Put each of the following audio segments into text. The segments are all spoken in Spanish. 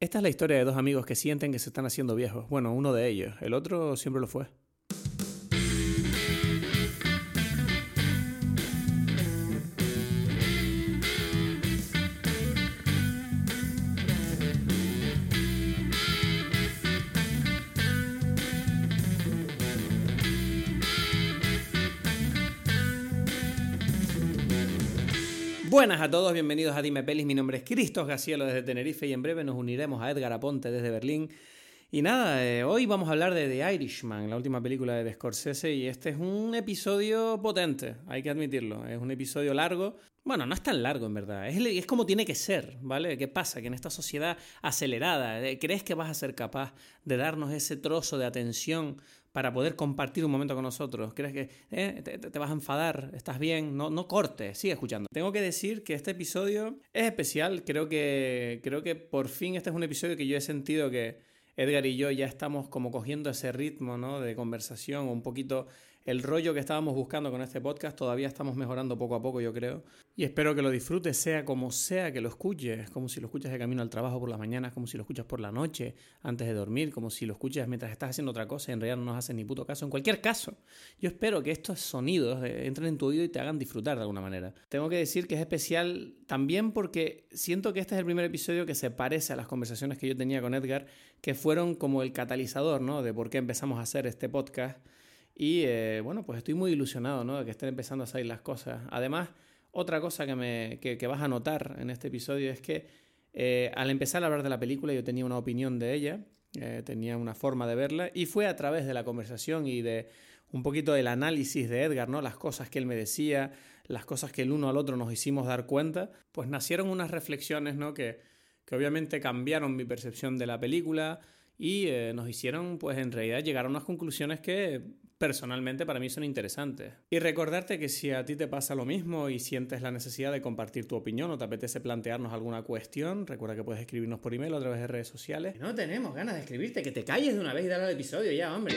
Esta es la historia de dos amigos que sienten que se están haciendo viejos. Bueno, uno de ellos, el otro siempre lo fue. Buenas a todos, bienvenidos a Dime Pelis. Mi nombre es Cristos Gacielo desde Tenerife y en breve nos uniremos a Edgar Aponte desde Berlín. Y nada, eh, hoy vamos a hablar de The Irishman, la última película de Scorsese, y este es un episodio potente, hay que admitirlo. Es un episodio largo. Bueno, no es tan largo en verdad, es, es como tiene que ser, ¿vale? ¿Qué pasa? Que en esta sociedad acelerada, eh, ¿crees que vas a ser capaz de darnos ese trozo de atención para poder compartir un momento con nosotros? ¿Crees que eh, te, vas a enfadar? ¿Estás bien? No, no cortes, sigue escuchando. Tengo que decir que este episodio es especial, creo que, creo que por fin este es un episodio que yo he sentido que Edgar y yo ya estamos como cogiendo ese ritmo ¿no? de conversación, un poquito el rollo que estábamos buscando con este podcast todavía estamos mejorando poco a poco, yo creo. Y espero que lo disfrutes, sea como sea que lo escuches, como si lo escuchas de camino al trabajo por las mañanas, como si lo escuchas por la noche, antes de dormir, como si lo escuchas mientras estás haciendo otra cosa en realidad no nos hacen ni puto caso. En cualquier caso, yo espero que estos sonidos entren en tu oído y te hagan disfrutar de alguna manera. Tengo que decir que es especial también porque siento que este es el primer episodio que se parece a las conversaciones que yo tenía con Edgar, que fueron como el catalizador, ¿no? De por qué empezamos a hacer este podcast y eh, bueno, pues estoy muy ilusionado ¿no? de que estén empezando a salir las cosas. Además, otra cosa que, me, que, vas a notar en este episodio es que eh, al empezar a hablar de la película yo tenía una opinión de ella, eh, tenía una forma de verla y fue a través de la conversación y de un poquito del análisis de Edgar, ¿no? las cosas que él me decía, las cosas que el uno al otro nos hicimos dar cuenta, pues nacieron unas reflexiones ¿no? que, que obviamente cambiaron mi percepción de la película y nos hicieron pues en realidad llegar a unas conclusiones que personalmente para mí son interesantes. Y recordarte que si a ti te pasa lo mismo y sientes la necesidad de compartir tu opinión o te apetece plantearnos alguna cuestión, recuerda que puedes escribirnos por email o a través de redes sociales. No tenemos ganas de escribirte, que te calles de una vez y dale al episodio ya, hombre.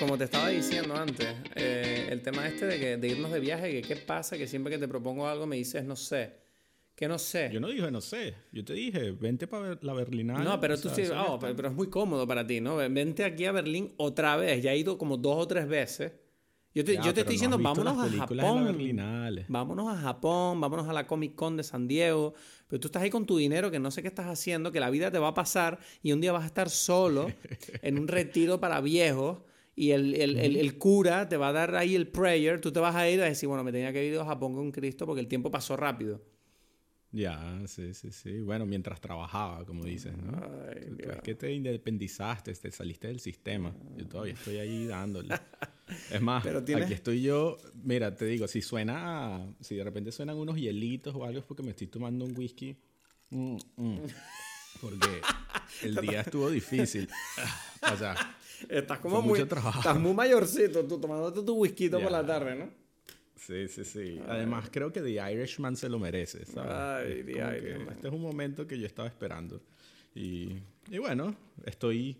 Como te estaba diciendo antes, eh, el tema este de, que, de irnos de viaje, que qué pasa, que siempre que te propongo algo me dices, no sé, que no sé. Yo no dije no sé. Yo te dije, vente para la Berlinale. No, pero tú sí, oh, pero, es muy cómodo para ti, ¿no? Vente aquí a Berlín otra vez. Ya he ido como dos o tres veces. Yo te, yo te estoy diciendo, vámonos a Japón. Vámonos a Japón, vámonos a la Comic Con de San Diego. Pero tú estás ahí con tu dinero, que no sé qué estás haciendo, que la vida te va a pasar y un día vas a estar solo en un retiro para viejos y el, el, el, el, cura te va a dar ahí el prayer, tú te vas a ir a decir, bueno, me tenía que ir a Japón con Cristo porque el tiempo pasó rápido. Ya, sí, sí, sí. Bueno, mientras trabajaba, como dices, ¿no? Ay, es que te independizaste, te saliste del sistema. Yo todavía estoy ahí dándole. Es más, aquí estoy yo. Mira, te digo, si suena, si de repente suenan unos hielitos o algo, es porque me estoy tomando un whisky. Mm, mm. Porque el día estuvo difícil. O sea, estás como muy, estás muy mayorcito, tú tomándote tu whisky por la tarde, ¿no? Sí, sí, sí. Además, creo que The Irishman se lo merece, Ay, The Irishman. Este es un momento que yo estaba esperando. Y, y bueno, estoy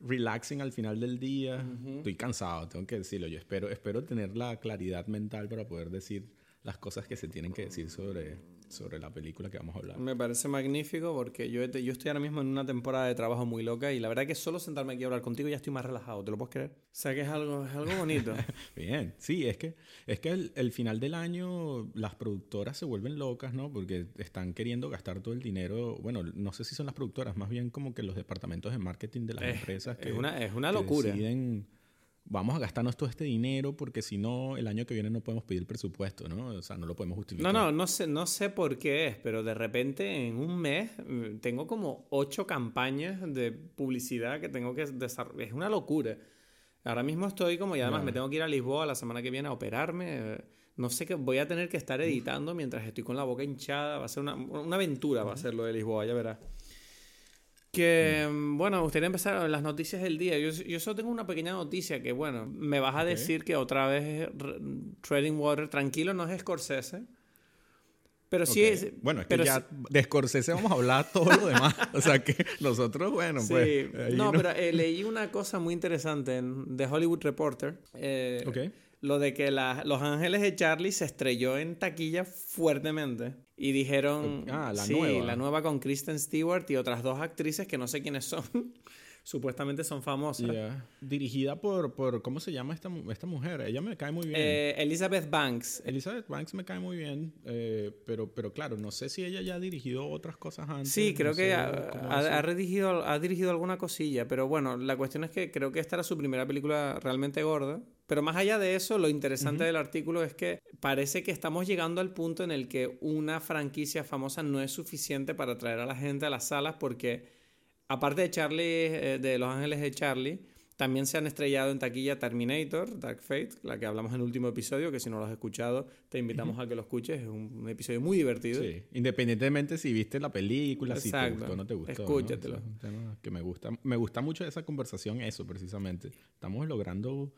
relaxing al final del día. Estoy cansado, tengo que decirlo. Yo espero, espero tener la claridad mental para poder decir las cosas que se tienen que decir sobre, sobre la película que vamos a hablar. Me parece magnífico porque yo, yo estoy ahora mismo en una temporada de trabajo muy loca y la verdad que solo sentarme aquí a hablar contigo ya estoy más relajado, ¿te lo puedes creer? O sea que es algo, es algo bonito. Bien, sí, es que, es que el, final del año las productoras se vuelven locas, ¿no? Porque están queriendo gastar todo el dinero, bueno, no sé si son las productoras, más bien como que los departamentos de marketing de las empresas. Que, es una, es una locura. Deciden, vamos a gastarnos todo este dinero porque si no, el año que viene no podemos pedir presupuesto, ¿no? O sea, no lo podemos justificar. No, no, no sé, no sé por qué es, pero de repente en un mes mm, tengo como ocho campañas de publicidad que tengo que desarrollar. Es una locura. Ahora mismo estoy como, y además me tengo que ir a Lisboa la semana que viene a operarme. No sé qué, voy a tener que estar editando mientras estoy con la boca hinchada. Va a ser una, una aventura, va a ser lo de Lisboa, ya verás. Que, mm, bueno, me gustaría empezar las noticias del día. Yo, yo solo tengo una pequeña noticia que, bueno, me vas a decir que otra vez Trading Water, tranquilo, no es Scorsese. Pero sí es. Bueno, es que ya de Scorsese vamos a hablar todo lo demás. o sea que nosotros, bueno, pues. No, pero eh, leí una cosa muy interesante en The Hollywood Reporter. Eh, lo de que Los Ángeles de Charlie se estrelló en taquilla fuertemente. Y dijeron. Ah, la sí, nueva. la nueva con Kristen Stewart y otras dos actrices que no sé quiénes son. supuestamente son famosas. Dirigida por, por, ¿cómo se llama esta, esta mujer? Ella me cae muy bien. Eh, Elizabeth Banks. Elizabeth Banks me cae muy bien, eh, pero, pero claro, no sé si ella ya ha dirigido otras cosas antes. Sí, creo que ha, ha, dirigido, ha dirigido alguna cosilla, pero bueno, la cuestión es que creo que esta era su primera película realmente gorda. Pero más allá de eso, lo interesante del artículo es que parece que estamos llegando al punto en el que una franquicia famosa no es suficiente para atraer a la gente a las salas porque aparte de Charlie, eh, de Los Ángeles de Charlie, también se han estrellado en taquilla Terminator, Dark Fate, la que hablamos en el último episodio, que si no lo has escuchado, te invitamos a que lo escuches. Es un, episodio muy divertido. Sí, independientemente si viste la película, si te gustó o no te gustó. Escúchatelo. que me gusta, me gusta mucho esa conversación, eso precisamente. Estamos logrando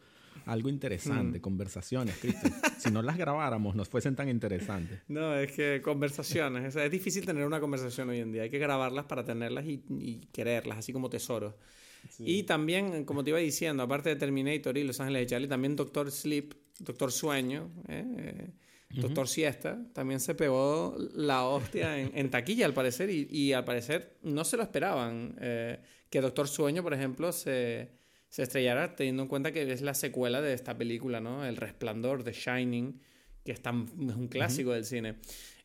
algo interesante, mm. conversaciones, Cristian. si no las grabáramos, nos fuesen tan interesantes. No, es que conversaciones. es difícil tener una conversación hoy en día. Hay que grabarlas para tenerlas y, quererlas, así como tesoros. Y también, como te iba diciendo, aparte de Terminator y Los Ángeles de Charlie, también Doctor Sleep, Doctor Sueño, ¿eh? Doctor Siesta, también se pegó la hostia en, taquilla al parecer y, al parecer no se lo esperaban. Eh, que Doctor Sueño, por ejemplo, se se estrellará teniendo en cuenta que es la secuela de esta película, ¿no? El Resplandor, The Shining, que es, un clásico del cine.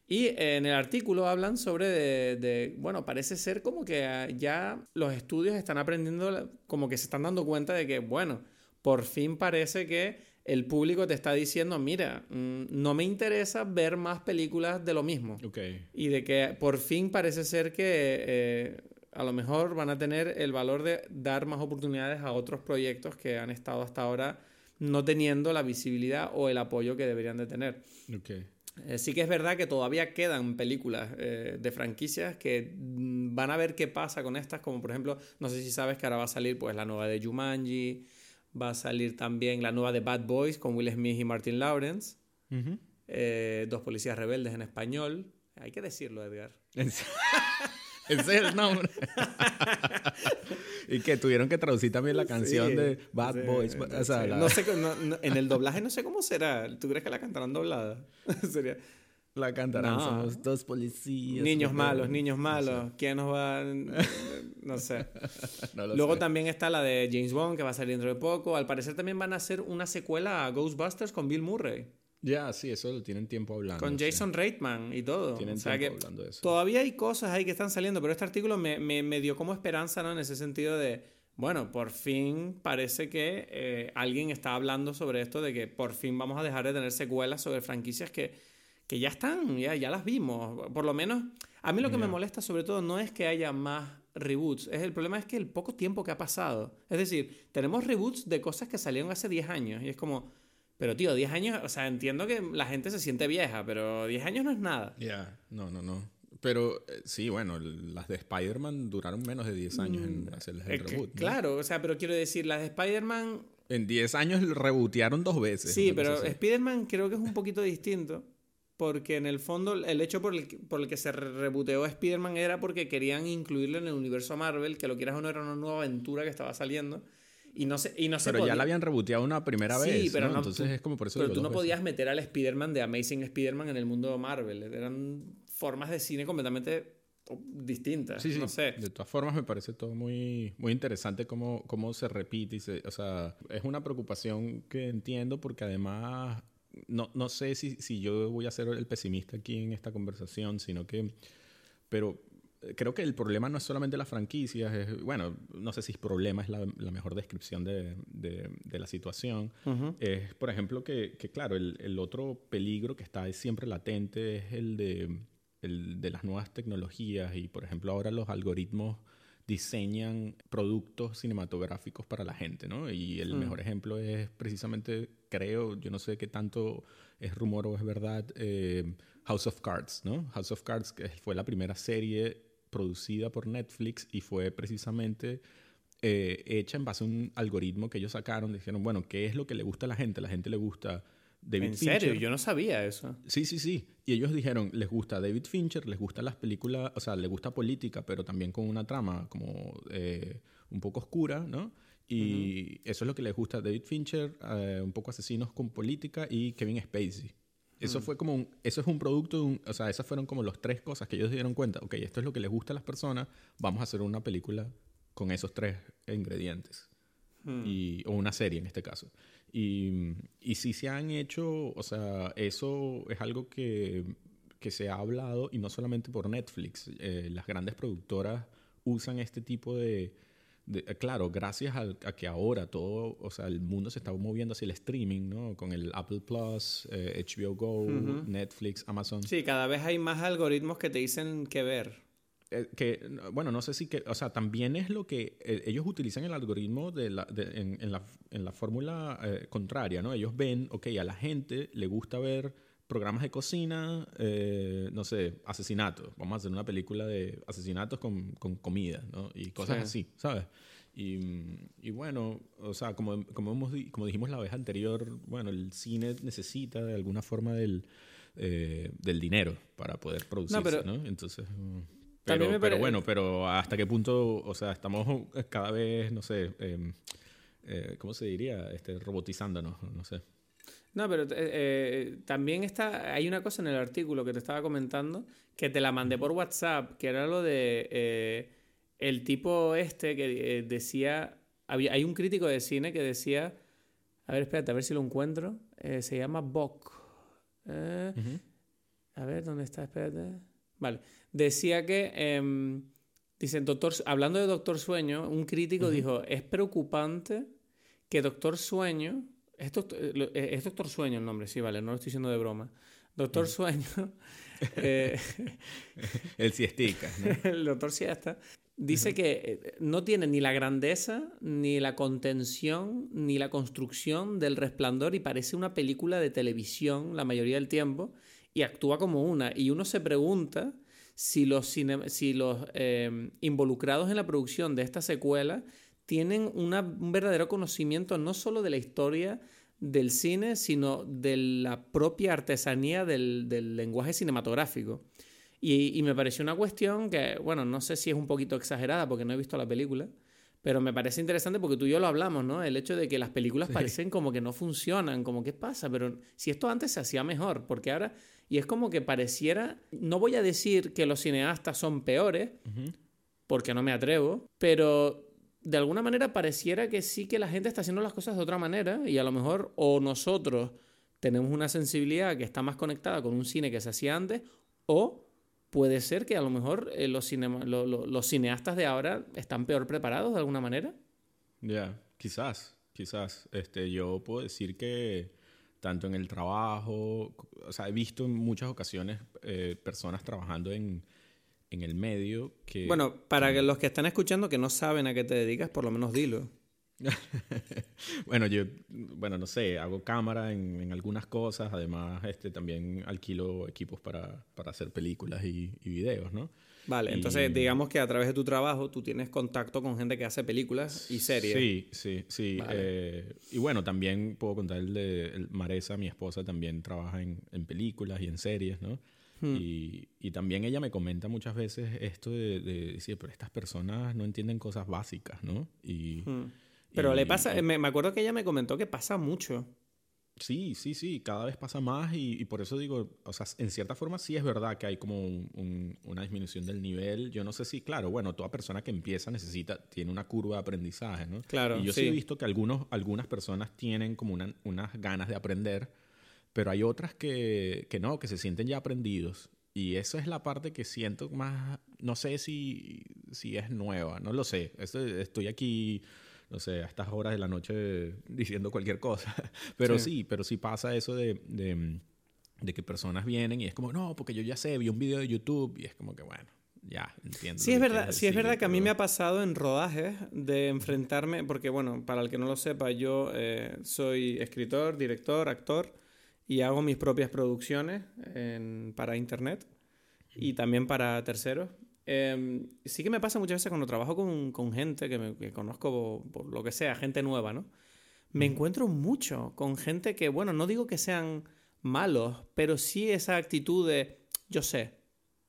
Y en el artículo hablan sobre de, bueno, parece ser como que ah, ya los estudios están aprendiendo, como que se están dando cuenta de que, bueno, por fin parece que el público te está diciendo, mira, mm, no me interesa ver más películas de lo mismo. Okay. Y de que por fin parece ser que eh, a lo mejor van a tener el valor de dar más oportunidades a otros proyectos que han estado hasta ahora no teniendo la visibilidad o el apoyo que deberían de tener. Okay. Eh, sí que es verdad que todavía quedan películas eh, de franquicias que mm, van a ver qué pasa con estas, como por ejemplo, no sé si sabes que ahora va a salir pues la nueva de Jumanji, va a salir también la nueva de Bad Boys con Will Smith y Martin Lawrence, eh, Dos policías rebeldes en español. Hay que decirlo, Edgar. Ese es el nombre. y que tuvieron que traducir también la canción de Bad Boys. O sea, no sé, en el doblaje no sé cómo será. ¿Tú crees que la cantarán doblada? Sería... La cantarán, somos dos policías. Niños malos, niños malos. ¿Quién nos va...? No sé. Luego también está la de James Bond, que va a salir dentro de poco. Al parecer también van a hacer una secuela a Ghostbusters con Bill Murray. Ya, sí, eso lo tienen tiempo hablando. Con Jason Reitman y todo. Tienen tiempo hablando de eso. Todavía hay cosas ahí que están saliendo, pero este artículo me, me, dio como esperanza, ¿no? En ese sentido de, bueno, por fin parece que eh, alguien está hablando sobre esto, de que por fin vamos a dejar de tener secuelas sobre franquicias que, que ya están, ya, ya las vimos. Por lo menos, a mí lo que me molesta sobre todo no es que haya más reboots, es el problema es que el poco tiempo que ha pasado. Es decir, tenemos reboots de cosas que salieron hace 10 años y es como pero, tío, 10 años, o sea, entiendo que la gente se siente vieja, pero 10 años no es nada. Ya, no, no, no. Pero eh, sí, bueno, las de Spider-Man duraron menos de 10 años en mm, hacer el reboot. Claro, o sea, pero quiero decir, las de Spider-Man... En 10 años rebootearon dos veces. Sí, pero Spider-Man creo que es un poquito distinto. Porque en el fondo, el hecho por el, por el que se reboteó Spider-Man era porque querían incluirlo en el universo Marvel, que lo quieras o no era una nueva aventura que estaba saliendo. Y no sé, y no pero ya la habían reboteado una primera vez. Sí, pero ¿no? Entonces es como por eso. Pero tú no podías meter al Spider-Man de Amazing Spider-Man en el mundo de Marvel. Eran formas de cine completamente distintas. Sí, sí. No sé. De todas formas, me parece todo muy, muy interesante cómo, cómo se repite. Y se, o sea, es una preocupación que entiendo porque además. No, no sé si, si yo voy a ser el pesimista aquí en esta conversación, sino que. Pero creo que el problema no es solamente las franquicias, es, bueno, no sé si problema es la, mejor descripción de, de, la situación. Es, por ejemplo, que, que claro, el, el, otro peligro que está siempre latente es el de, el de las nuevas tecnologías y, por ejemplo, ahora los algoritmos diseñan productos cinematográficos para la gente, ¿no? Y el mm. mejor ejemplo es precisamente, creo, yo no sé qué tanto es rumor o es verdad, eh, House of Cards, ¿no? House of Cards que fue la primera serie producida por Netflix y fue precisamente eh, hecha en base a un algoritmo que ellos sacaron. Dijeron, bueno, ¿qué es lo que le gusta a la gente? A la gente le gusta David ¿En serio? Yo no sabía eso. Sí, sí, sí. Y ellos dijeron, les gusta David Fincher, les gusta las películas, o sea, les gusta política, pero también con una trama como eh, un poco oscura, ¿no? Y eso es lo que les gusta a David Fincher, eh, un poco Asesinos con Política y Kevin Spacey. Eso mm. fue como un, eso es un producto, de un, o sea, esas fueron como las tres cosas que ellos se dieron cuenta. Ok, esto es lo que les gusta a las personas, vamos a hacer una película con esos tres ingredientes. Mm. Y, o una serie en este caso. Y, y sí se han hecho, o sea, eso es algo que, que se ha hablado y no solamente por Netflix. Eh, las grandes productoras usan este tipo de eh, claro, gracias a, que ahora todo, o sea, el mundo se está moviendo hacia el streaming, ¿no? Con el Apple Plus, HBO eh, Go, Netflix, Amazon. Sí, cada vez hay más algoritmos que te dicen qué ver. Eh, que, bueno, no sé si que, o sea, también es lo que ellos utilizan el algoritmo de la, en, la, en la fórmula contraria, ¿no? Ellos ven, ok, a la gente le gusta ver programas de cocina, no sé, asesinatos. Vamos a hacer una película de asesinatos con, con comida, ¿no? Y cosas así, ¿sabes? Y, bueno, o sea, como, como, hemos, como dijimos la vez anterior, bueno, el cine necesita de alguna forma del, eh, del dinero para poder producirse, ¿no? Entonces... Mm, pero, pero, bueno, pero hasta qué punto, o sea, estamos cada vez, no sé, em, eh, ¿cómo se diría? Este, robotizándonos, no sé. No, pero eh, también está, hay una cosa en el artículo que te estaba comentando, que te la mandé por WhatsApp, que era lo de el tipo este que eh, decía, había, hay un crítico de cine que decía, a ver, espérate, a ver si lo encuentro, eh, se llama Bock. Eh, a ver, ¿dónde está? Espérate. Vale, decía que, eh, dice, doctor, hablando de Doctor Sueño, un crítico dijo, es preocupante que Doctor Sueño, es doctor, es doctor Sueño el nombre, sí, vale, no lo estoy diciendo de broma. Doctor Sueño. el siestica. ¿no? el doctor siesta Dice que eh, no tiene ni la grandeza, ni la contención, ni la construcción del resplandor y parece una película de televisión la mayoría del tiempo y actúa como una. Y uno se pregunta si los, si los involucrados en la producción de esta secuela tienen un verdadero conocimiento no solo de la historia del cine, sino de la propia artesanía del lenguaje cinematográfico. Y, me pareció una cuestión que, bueno, no sé si es un poquito exagerada porque no he visto la película, pero me parece interesante porque tú y yo lo hablamos, ¿no? El hecho de que las películas parecen como que no funcionan, como qué pasa, pero si esto antes se hacía mejor, porque ahora, y es como que pareciera, no voy a decir que los cineastas son peores, porque no me atrevo, pero de alguna manera pareciera que sí que la gente está haciendo las cosas de otra manera y a lo mejor o nosotros tenemos una sensibilidad que está más conectada con un cine que se hacía antes o puede ser que a lo mejor eh, los, cineastas de ahora están peor preparados de alguna manera. Ya, quizás, quizás. Este, yo puedo decir que tanto en el trabajo, o sea, he visto en muchas ocasiones eh, personas trabajando en, en, el medio que... Bueno, para que los que están escuchando que no saben a qué te dedicas, por lo menos dilo. bueno, yo, bueno, no sé, hago cámara en, algunas cosas, además este, también alquilo equipos para, para hacer películas y, videos, ¿no? Vale, entonces digamos que a través de tu trabajo tú tienes contacto con gente que hace películas y series. Sí, sí, sí. Eh, y bueno, también puedo contar el de Maresa, mi esposa, también trabaja en, en películas y en series, ¿no? Hmm. Y, y, también ella me comenta muchas veces esto de, decir, pero estas personas no entienden cosas básicas, ¿no? Y... Hmm. Pero le pasa, me, acuerdo que ella me comentó que pasa mucho. Sí, sí, sí, cada vez pasa más y, por eso digo, o sea, en cierta forma sí es verdad que hay como una disminución del nivel. Yo no sé si, claro, bueno, toda persona que empieza necesita, tiene una curva de aprendizaje, ¿no? Claro. Y yo sí, he visto que algunos, algunas personas tienen como unas ganas de aprender, pero hay otras que, que no, que se sienten ya aprendidos. Y esa es la parte que siento más, no sé si, si es nueva, no lo sé. Estoy aquí no sé, a estas horas de la noche diciendo cualquier cosa. Pero sí, pero sí pasa eso de, de, que personas vienen y es como, no, porque yo ya sé, vi un video de YouTube y es como que, bueno, ya, entiendo. Sí, es verdad, sí es verdad que a mí me ha pasado en rodajes de enfrentarme, porque bueno, para el que no lo sepa, yo eh, soy escritor, director, actor y hago mis propias producciones para internet y también para terceros. Em, sí que me pasa muchas veces cuando trabajo con, con gente que, me, conozco por, lo que sea, gente nueva, ¿no? Me encuentro mucho con gente que, bueno, no digo que sean malos, pero sí esa actitud de yo sé,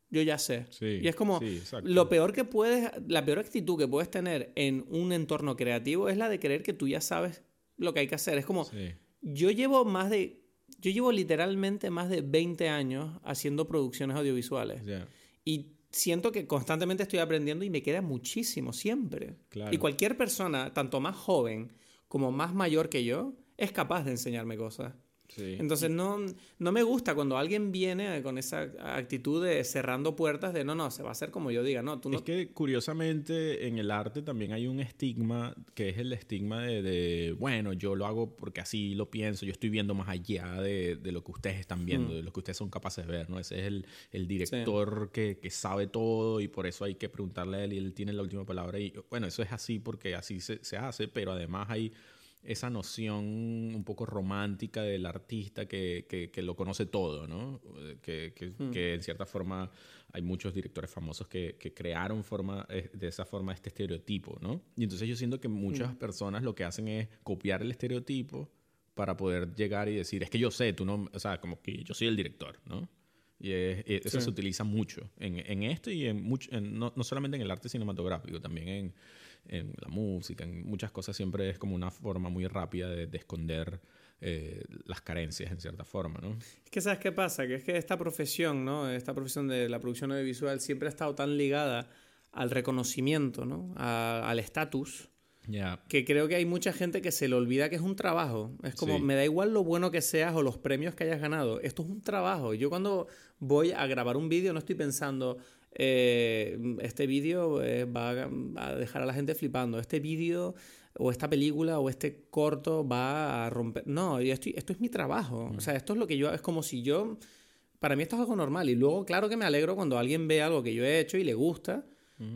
yo ya sé. y es como, lo peor que puedes, la peor actitud que puedes tener en un entorno creativo es la de creer que tú ya sabes lo que hay que hacer. Es como, yo llevo más de, yo llevo literalmente más de 20 años haciendo producciones audiovisuales. Y siento que constantemente estoy aprendiendo y me queda muchísimo, siempre. Y cualquier persona, tanto más joven como más mayor que yo, es capaz de enseñarme cosas. Entonces no, no me gusta cuando alguien viene con esa actitud de cerrando puertas de no, no, se va a hacer como yo diga, no, tú no... Es que curiosamente en el arte también hay un estigma que es el estigma de, bueno, yo lo hago porque así lo pienso, yo estoy viendo más allá de, de lo que ustedes están viendo, mm. de lo que ustedes son capaces de ver, ¿no? Ese es el, el director que, que, sabe todo y por eso hay que preguntarle a él y él tiene la última palabra y bueno, eso es así porque así se, se hace, pero además hay esa noción un poco romántica del artista que, que, lo conoce todo, ¿no? Que, hmm. que, en cierta forma hay muchos directores famosos que, crearon forma, eh, de esa forma este estereotipo, ¿no? Y entonces yo siento que muchas hmm. personas lo que hacen es copiar el estereotipo para poder llegar y decir, es que yo sé, tú no, o sea, como que yo soy el director, ¿no? Y eso se utiliza mucho en, en esto y en, mucho, no, no solamente en el arte cinematográfico, también en en la música, en muchas cosas siempre es como una forma muy rápida de, esconder eh, las carencias en cierta forma, ¿no? Es que sabes qué pasa, que es que esta profesión, ¿no? Esta profesión de la producción audiovisual siempre ha estado tan ligada al reconocimiento, ¿no? al estatus. Que creo que hay mucha gente que se le olvida que es un trabajo. Es como, me da igual lo bueno que seas o los premios que hayas ganado. Esto es un trabajo. Yo cuando voy a grabar un vídeo no estoy pensando, eh, este vídeo eh, va a dejar a la gente flipando, este vídeo o esta película o este corto va a romper... No, esto, esto es mi trabajo, o sea, esto es lo que yo... Es como si yo... Para mí esto es algo normal y luego claro que me alegro cuando alguien ve algo que yo he hecho y le gusta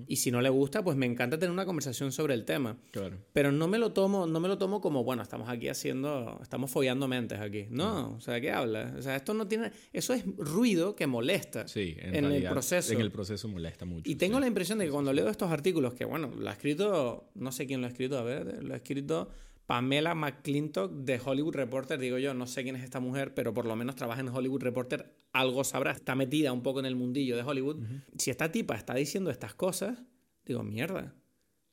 y si no le gusta, pues me encanta tener una conversación sobre el tema. Claro. Pero no me lo tomo, no me lo tomo como, bueno, estamos aquí haciendo, estamos follando mentes aquí. No, o sea, ¿qué habla? O sea, esto no tiene, eso es ruido que molesta. Sí, en, el proceso. En el proceso molesta mucho. Y tengo la impresión de que cuando leo estos artículos, que bueno, lo ha escrito, no sé quién lo ha escrito, a ver, lo ha escrito Pamela McClintock de Hollywood Reporter, digo yo, no sé quién es esta mujer, pero por lo menos trabaja en Hollywood Reporter, algo sabrá, está metida un poco en el mundillo de Hollywood. Si esta tipa está diciendo estas cosas, digo, mierda.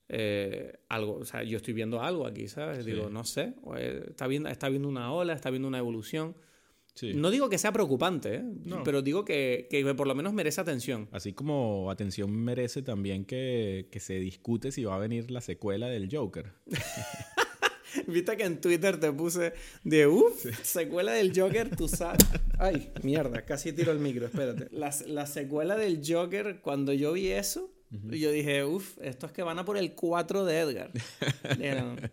Eh, algo, o sea, yo estoy viendo algo aquí, ¿sabes? Digo, no sé, está viendo, está viendo una ola, está viendo una evolución. No digo que sea preocupante, ¿eh? pero digo que, que, por lo menos merece atención. Así como atención merece también que, que se discute si va a venir la secuela del Joker. Viste que en Twitter te puse de uff, secuela del Joker, tú sabes. Ay, mierda, casi tiro el micro, espérate. La, la secuela del Joker, cuando yo vi eso, yo dije, uff, esto es que van a por el 4 de Edgar.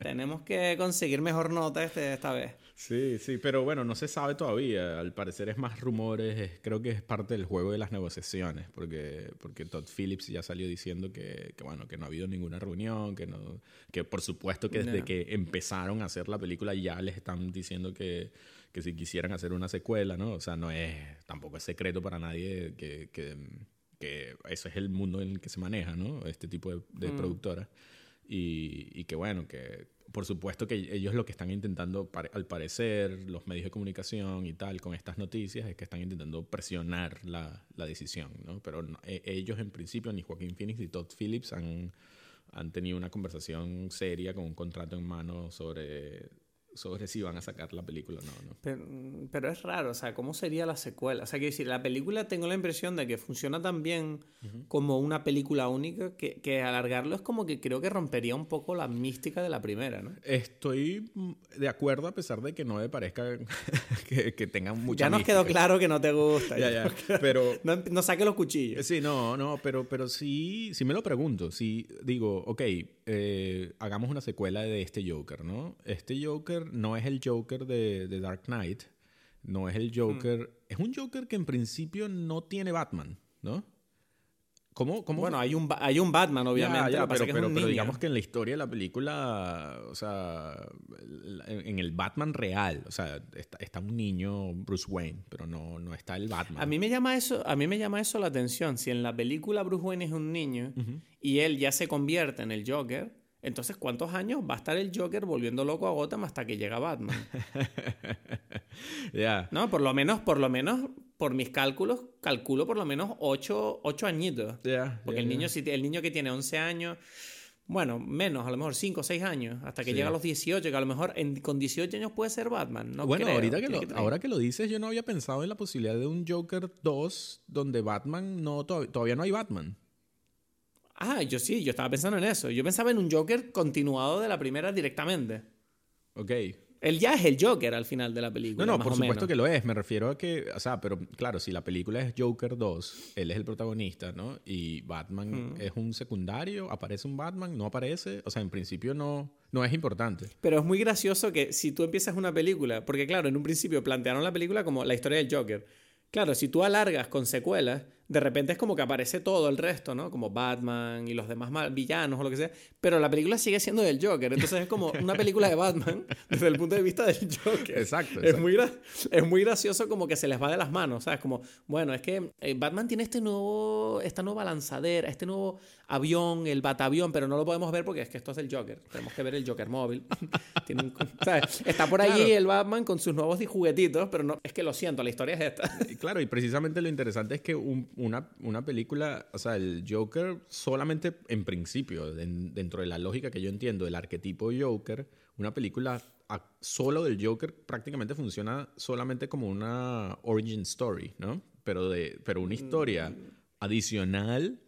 tenemos que conseguir mejor nota este, esta vez. Sí, sí, pero bueno, no se sabe todavía. Al parecer es más rumores. creo que es parte del juego de las negociaciones, porque, porque Todd Phillips ya salió diciendo que, que bueno, que no ha habido ninguna reunión, que no, que por supuesto que desde que empezaron a hacer la película ya les están diciendo que, que si quisieran hacer una secuela, ¿no? O sea, no es, tampoco es secreto para nadie que, que, que eso es el mundo en el que se maneja, ¿no? Este tipo de, de mm. productora. Y, que bueno, que por supuesto que ellos lo que están intentando, al parecer, los medios de comunicación y tal, con estas noticias, es que están intentando presionar la, la decisión, ¿no? Pero e, ellos en principio, ni Joaquín Phoenix ni Todd Phillips han, han tenido una conversación seria con un contrato en mano sobre sobre si van a sacar la película o no. ¿no? Pero, es raro, o sea, ¿cómo sería la secuela? O sea, que decir, la película tengo la impresión de que funciona tan bien como una película única que, que, alargarlo es como que creo que rompería un poco la mística de la primera, ¿no? Estoy de acuerdo a pesar de que no me parezca que, que tengan mucha Ya nos quedó claro que no te gusta. ya, ya, pero... no, no saque los cuchillos. Sí, no, no, pero, pero sí, sí me lo pregunto. Sí digo, ok, eh, hagamos una secuela de este Joker, ¿no? Este Joker no es el Joker de, Dark Knight, no es el Joker, hmm. es un Joker que en principio no tiene Batman, ¿no? ¿Cómo, cómo? Bueno, hay un, hay un Batman, obviamente. pero, digamos que en la historia de la película, o sea, en el Batman real, o sea, está, un niño Bruce Wayne, pero no, no está el Batman. A mí me llama eso, a mí me llama eso la atención. Si en la película Bruce Wayne es un niño y él ya se convierte en el Joker, Entonces, ¿cuántos años va a estar el Joker volviendo loco a Gotham hasta que llega Batman? Ya. No, por lo menos, por lo menos, por mis cálculos, calculo por lo menos ocho, añitos. Porque el, Niño, si, el niño que tiene 11 años, bueno, menos, a lo mejor 5 o 6 años, hasta que llega a los 18, que a lo mejor con 18 años puede ser Batman. No bueno, ahorita que, lo, ahora que lo dices, yo no había pensado en la posibilidad de un Joker 2 donde Batman no, todavía no hay Batman. Ah, yo sí, yo estaba pensando en eso. Yo pensaba en un Joker continuado de la primera directamente. Ok. Él ya es el Joker al final de la película. No, no, por supuesto que lo es. Me refiero a que, o sea, pero claro, si la película es Joker 2, él es el protagonista, ¿no? Y Batman es un secundario, aparece un Batman, no aparece. O sea, en principio no, no es importante. Pero es muy gracioso que si tú empiezas una película, porque claro, en un principio plantearon la película como la historia del Joker. Claro, si tú alargas con secuelas, de repente es como que aparece todo el resto, ¿no? Como Batman y los demás villanos o lo que sea. Pero la película sigue siendo del Joker. Entonces es como una película de Batman desde el punto de vista del Joker. Exacto. Es, muy, es muy gracioso como que se les va de las manos, ¿sabes? Como, bueno, es que eh, Batman tiene este nuevo, esta nueva lanzadera, este nuevo avión, el batavión, pero no lo podemos ver porque es que esto es el Joker. Tenemos que ver el Joker móvil. Está por allí el Batman con sus nuevos juguetitos, pero no, es que lo siento, la historia es esta. Claro, y precisamente lo interesante es que un, una, una, película, o sea, el Joker solamente en principio, dentro de la lógica que yo entiendo, el arquetipo Joker, una película solo del Joker prácticamente funciona solamente como una origin story, ¿no? Pero, de, pero una historia mm. adicional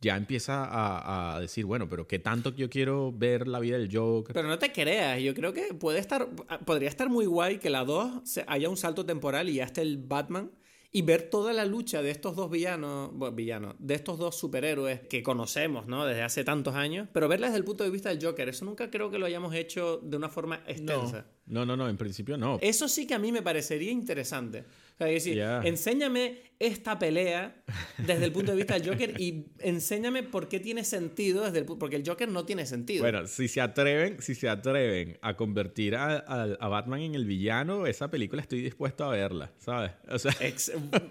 ya empieza a, a, decir, bueno, pero ¿qué tanto yo quiero ver la vida del Joker? Pero no te creas, yo creo que puede estar, podría estar muy guay que la 2 haya un salto temporal y ya esté el Batman y ver toda la lucha de estos dos villanos, bueno, villanos, de estos dos superhéroes que conocemos, ¿no? Desde hace tantos años, pero verla desde el punto de vista del Joker, eso nunca creo que lo hayamos hecho de una forma extensa. No, no, no, en principio no. Eso sí que a mí me parecería interesante. O sea, decir, enséñame esta pelea desde el punto de vista del Joker y enséñame por qué tiene sentido desde el porque el Joker no tiene sentido. Bueno, si se atreven, si se atreven a convertir a, a, Batman en el villano, esa película estoy dispuesto a verla, ¿sabes? O sea...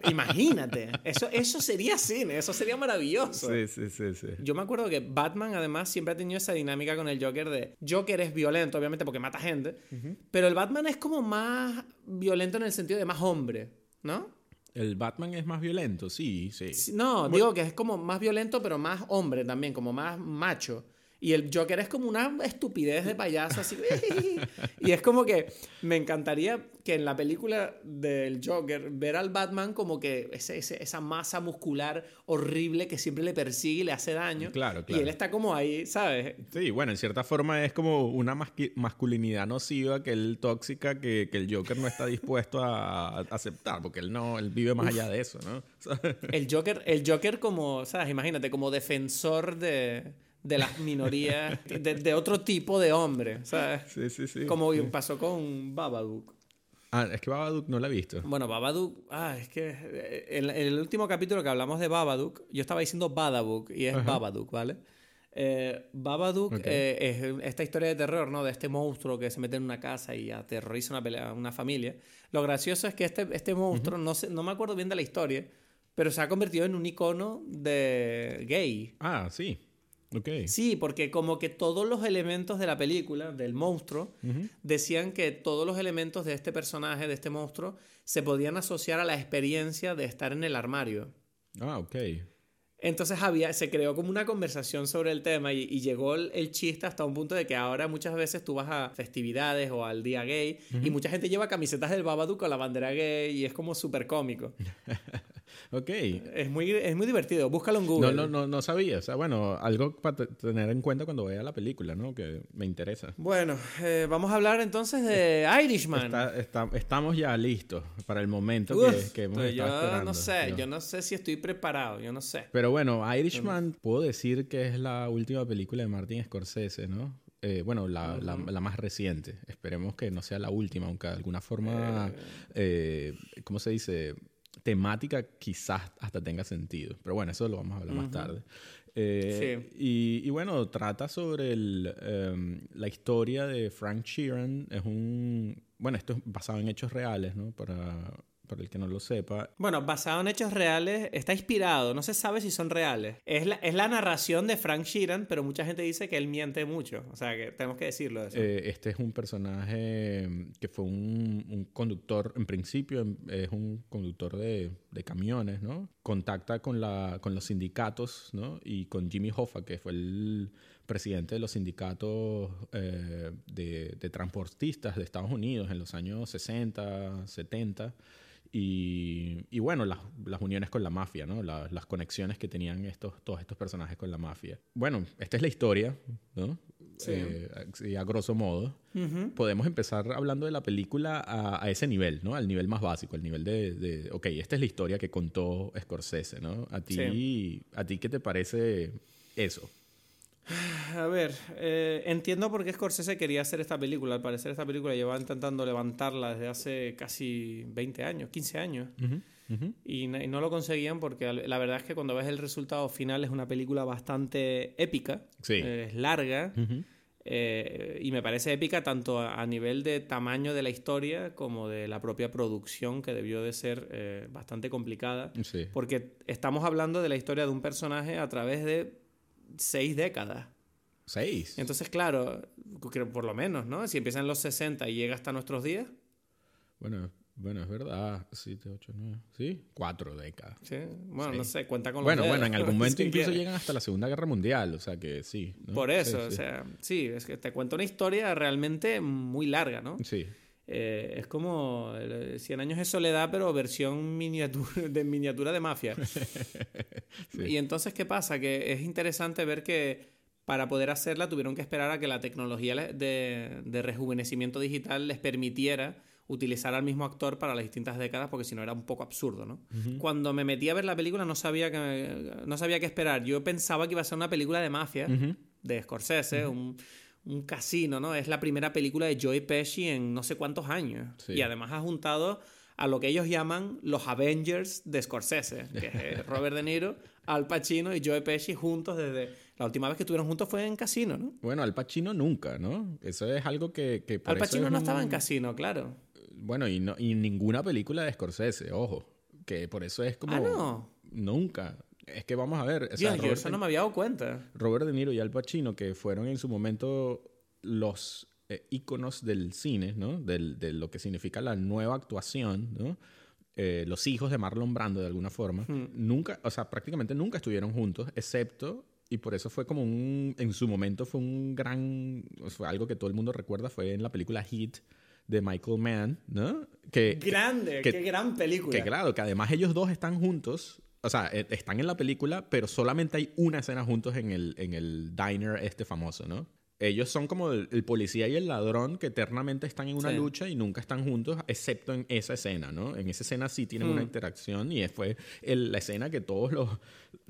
imagínate, eso, eso sería cine, eso sería maravilloso. Sí, sí, sí, sí. Yo me acuerdo que Batman además siempre ha tenido esa dinámica con el Joker de Joker es violento, obviamente porque mata gente, pero el Batman es como más violento en el sentido de más hombre, ¿no? El Batman es más violento, sí, sí. No, digo que es como más violento, pero más hombre también, como más macho. Y el Joker es como una estupidez de payaso, así. y es como que me encantaría que en la película del Joker ver al Batman como que ese, esa masa muscular horrible que siempre le persigue y le hace daño. Claro, claro. Y él está como ahí, ¿sabes? Sí, bueno, en cierta forma es como una masculinidad nociva que él tóxica que, que, el Joker no está dispuesto a, aceptar, porque él no, él vive más allá de eso, ¿no? el Joker, el Joker como, ¿sabes? Imagínate, como defensor de de las minorías, de, otro tipo de hombre, ¿sabes? Sí, sí, sí. Como pasó con Babadook. Ah, es que Babadook no la he visto. Bueno, Babadook, ah, es que eh, en, el último capítulo que hablamos de Babadook, yo estaba diciendo Badabook y es Babadook, ¿vale? Eh, Babadook eh, es esta historia de terror, ¿no? De este monstruo que se mete en una casa y aterroriza una, una familia. Lo gracioso es que este, este monstruo, no, sé, no me acuerdo bien de la historia, pero se ha convertido en un icono de gay. Ah, sí. Sí, porque como que todos los elementos de la película, del monstruo, decían que todos los elementos de este personaje, de este monstruo, se podían asociar a la experiencia de estar en el armario. Ah, ok. Entonces había, se creó como una conversación sobre el tema y, llegó el, chiste hasta un punto de que ahora muchas veces tú vas a festividades o al día gay y mucha gente lleva camisetas del Babadook con la bandera gay y es como súper cómico. Ok. Es muy, es muy divertido. Búscalo en Google. No, no, no, no sabía. O sea, bueno, algo para tener en cuenta cuando vea la película, ¿no? Que me interesa. Bueno, eh, vamos a hablar entonces de Irishman. estamos ya listos para el momento que, que hemos pues yo no sé, yo. no sé si estoy preparado, yo no sé. Pero bueno, Irishman puedo decir que es la última película de Martin Scorsese, ¿no? Eh, bueno, la, la, más reciente. Esperemos que no sea la última, aunque de alguna forma, eh. ¿cómo se dice? Temática quizás hasta tenga sentido. Pero bueno, eso lo vamos a hablar más tarde. Eh, y, bueno, trata sobre el, em, la historia de Frank Sheeran. Es un. Bueno, esto es basado en hechos reales, ¿no? Para, para el que no lo sepa. Bueno, basado en hechos reales, está inspirado, no se sabe si son reales. Es la, es la narración de Frank Sheeran, pero mucha gente dice que él miente mucho, o sea que tenemos que decirlo. Eso. Eh, este es un personaje que fue un, un, conductor, en principio es un conductor de, de camiones, ¿no? Contacta con, la, con los sindicatos, ¿no? Y con Jimmy Hoffa, que fue el presidente de los sindicatos eh, de, transportistas de Estados Unidos en los años 60, 70. Y, bueno, las, uniones con la mafia, ¿no? las conexiones que tenían estos, todos estos personajes con la mafia. Bueno, esta es la historia, ¿no? Sí. Eh, a grosso modo. Podemos empezar hablando de la película a, ese nivel, ¿no? Al nivel más básico, al nivel de, de, ok, esta es la historia que contó Scorsese, ¿no? A ti, ¿a ti qué te parece eso? A ver, eh, entiendo por qué Scorsese quería hacer esta película. Al parecer esta película llevaba intentando levantarla desde hace casi 20 años, 15 años. Y, no lo conseguían porque la verdad es que cuando ves el resultado final es una película bastante épica. Eh, es larga. Eh, y me parece épica tanto a, nivel de tamaño de la historia como de la propia producción que debió de ser bastante complicada. Porque estamos hablando de la historia de un personaje a través de seis décadas. ¿Seis? Entonces, claro, por lo menos, ¿no? Si empieza en los 60 y llega hasta nuestros días. Bueno, bueno, es verdad. Siete, ocho, nueve. Sí, cuatro décadas. Sí, bueno, no sé, cuenta con los Bueno, bueno, en algún momento incluso llegan hasta la Segunda Guerra Mundial, o sea que sí. Por eso, o sea, sí, es que te cuenta una historia realmente muy larga, ¿no? Sí. Eh, es como 100 años de soledad, pero versión miniatura, de miniatura de mafia. Y entonces, ¿qué pasa? Que es interesante ver que para poder hacerla tuvieron que esperar a que la tecnología de, de rejuvenecimiento digital les permitiera utilizar al mismo actor para las distintas décadas, porque si no era un poco absurdo, ¿no? Cuando me metí a ver la película no sabía, que, no sabía qué esperar. Yo pensaba que iba a ser una película de mafia, de Scorsese, un un casino, ¿no? Es la primera película de Joey Pesci en no sé cuántos años. Y además ha juntado a lo que ellos llaman los Avengers de Scorsese, que es Robert De Niro, Al Pacino y Joey Pesci juntos desde... La última vez que estuvieron juntos fue en Casino, ¿no? Bueno, Al Pacino nunca, ¿no? Eso es algo que... que Al Pacino no estaba en Casino, claro. Bueno, y, no, y ninguna película de Scorsese, ojo. Que por eso es como... Ah, no. Nunca. Es que vamos a ver. O yo eso no me había dado cuenta. Robert De Niro y Al Pacino, que fueron en su momento los eh, íconos del cine, ¿no? de lo que significa la nueva actuación, ¿no? Eh, los hijos de Marlon Brando, de alguna forma, hmm. nunca, o sea, prácticamente nunca estuvieron juntos, excepto y por eso fue como un, en su momento fue un gran, fue algo que todo el mundo recuerda, fue en la película Hit de Michael Mann, ¿no? Que, Grande, qué gran película. Que claro, que además ellos dos están juntos o sea, e, están en la película, pero solamente hay una escena juntos en el, en el diner este famoso, ¿no? Ellos son como el, policía y el ladrón que eternamente están en una lucha y nunca están juntos, excepto en esa escena, ¿no? En esa escena sí tienen una hmm. interacción y fue la escena que todos los,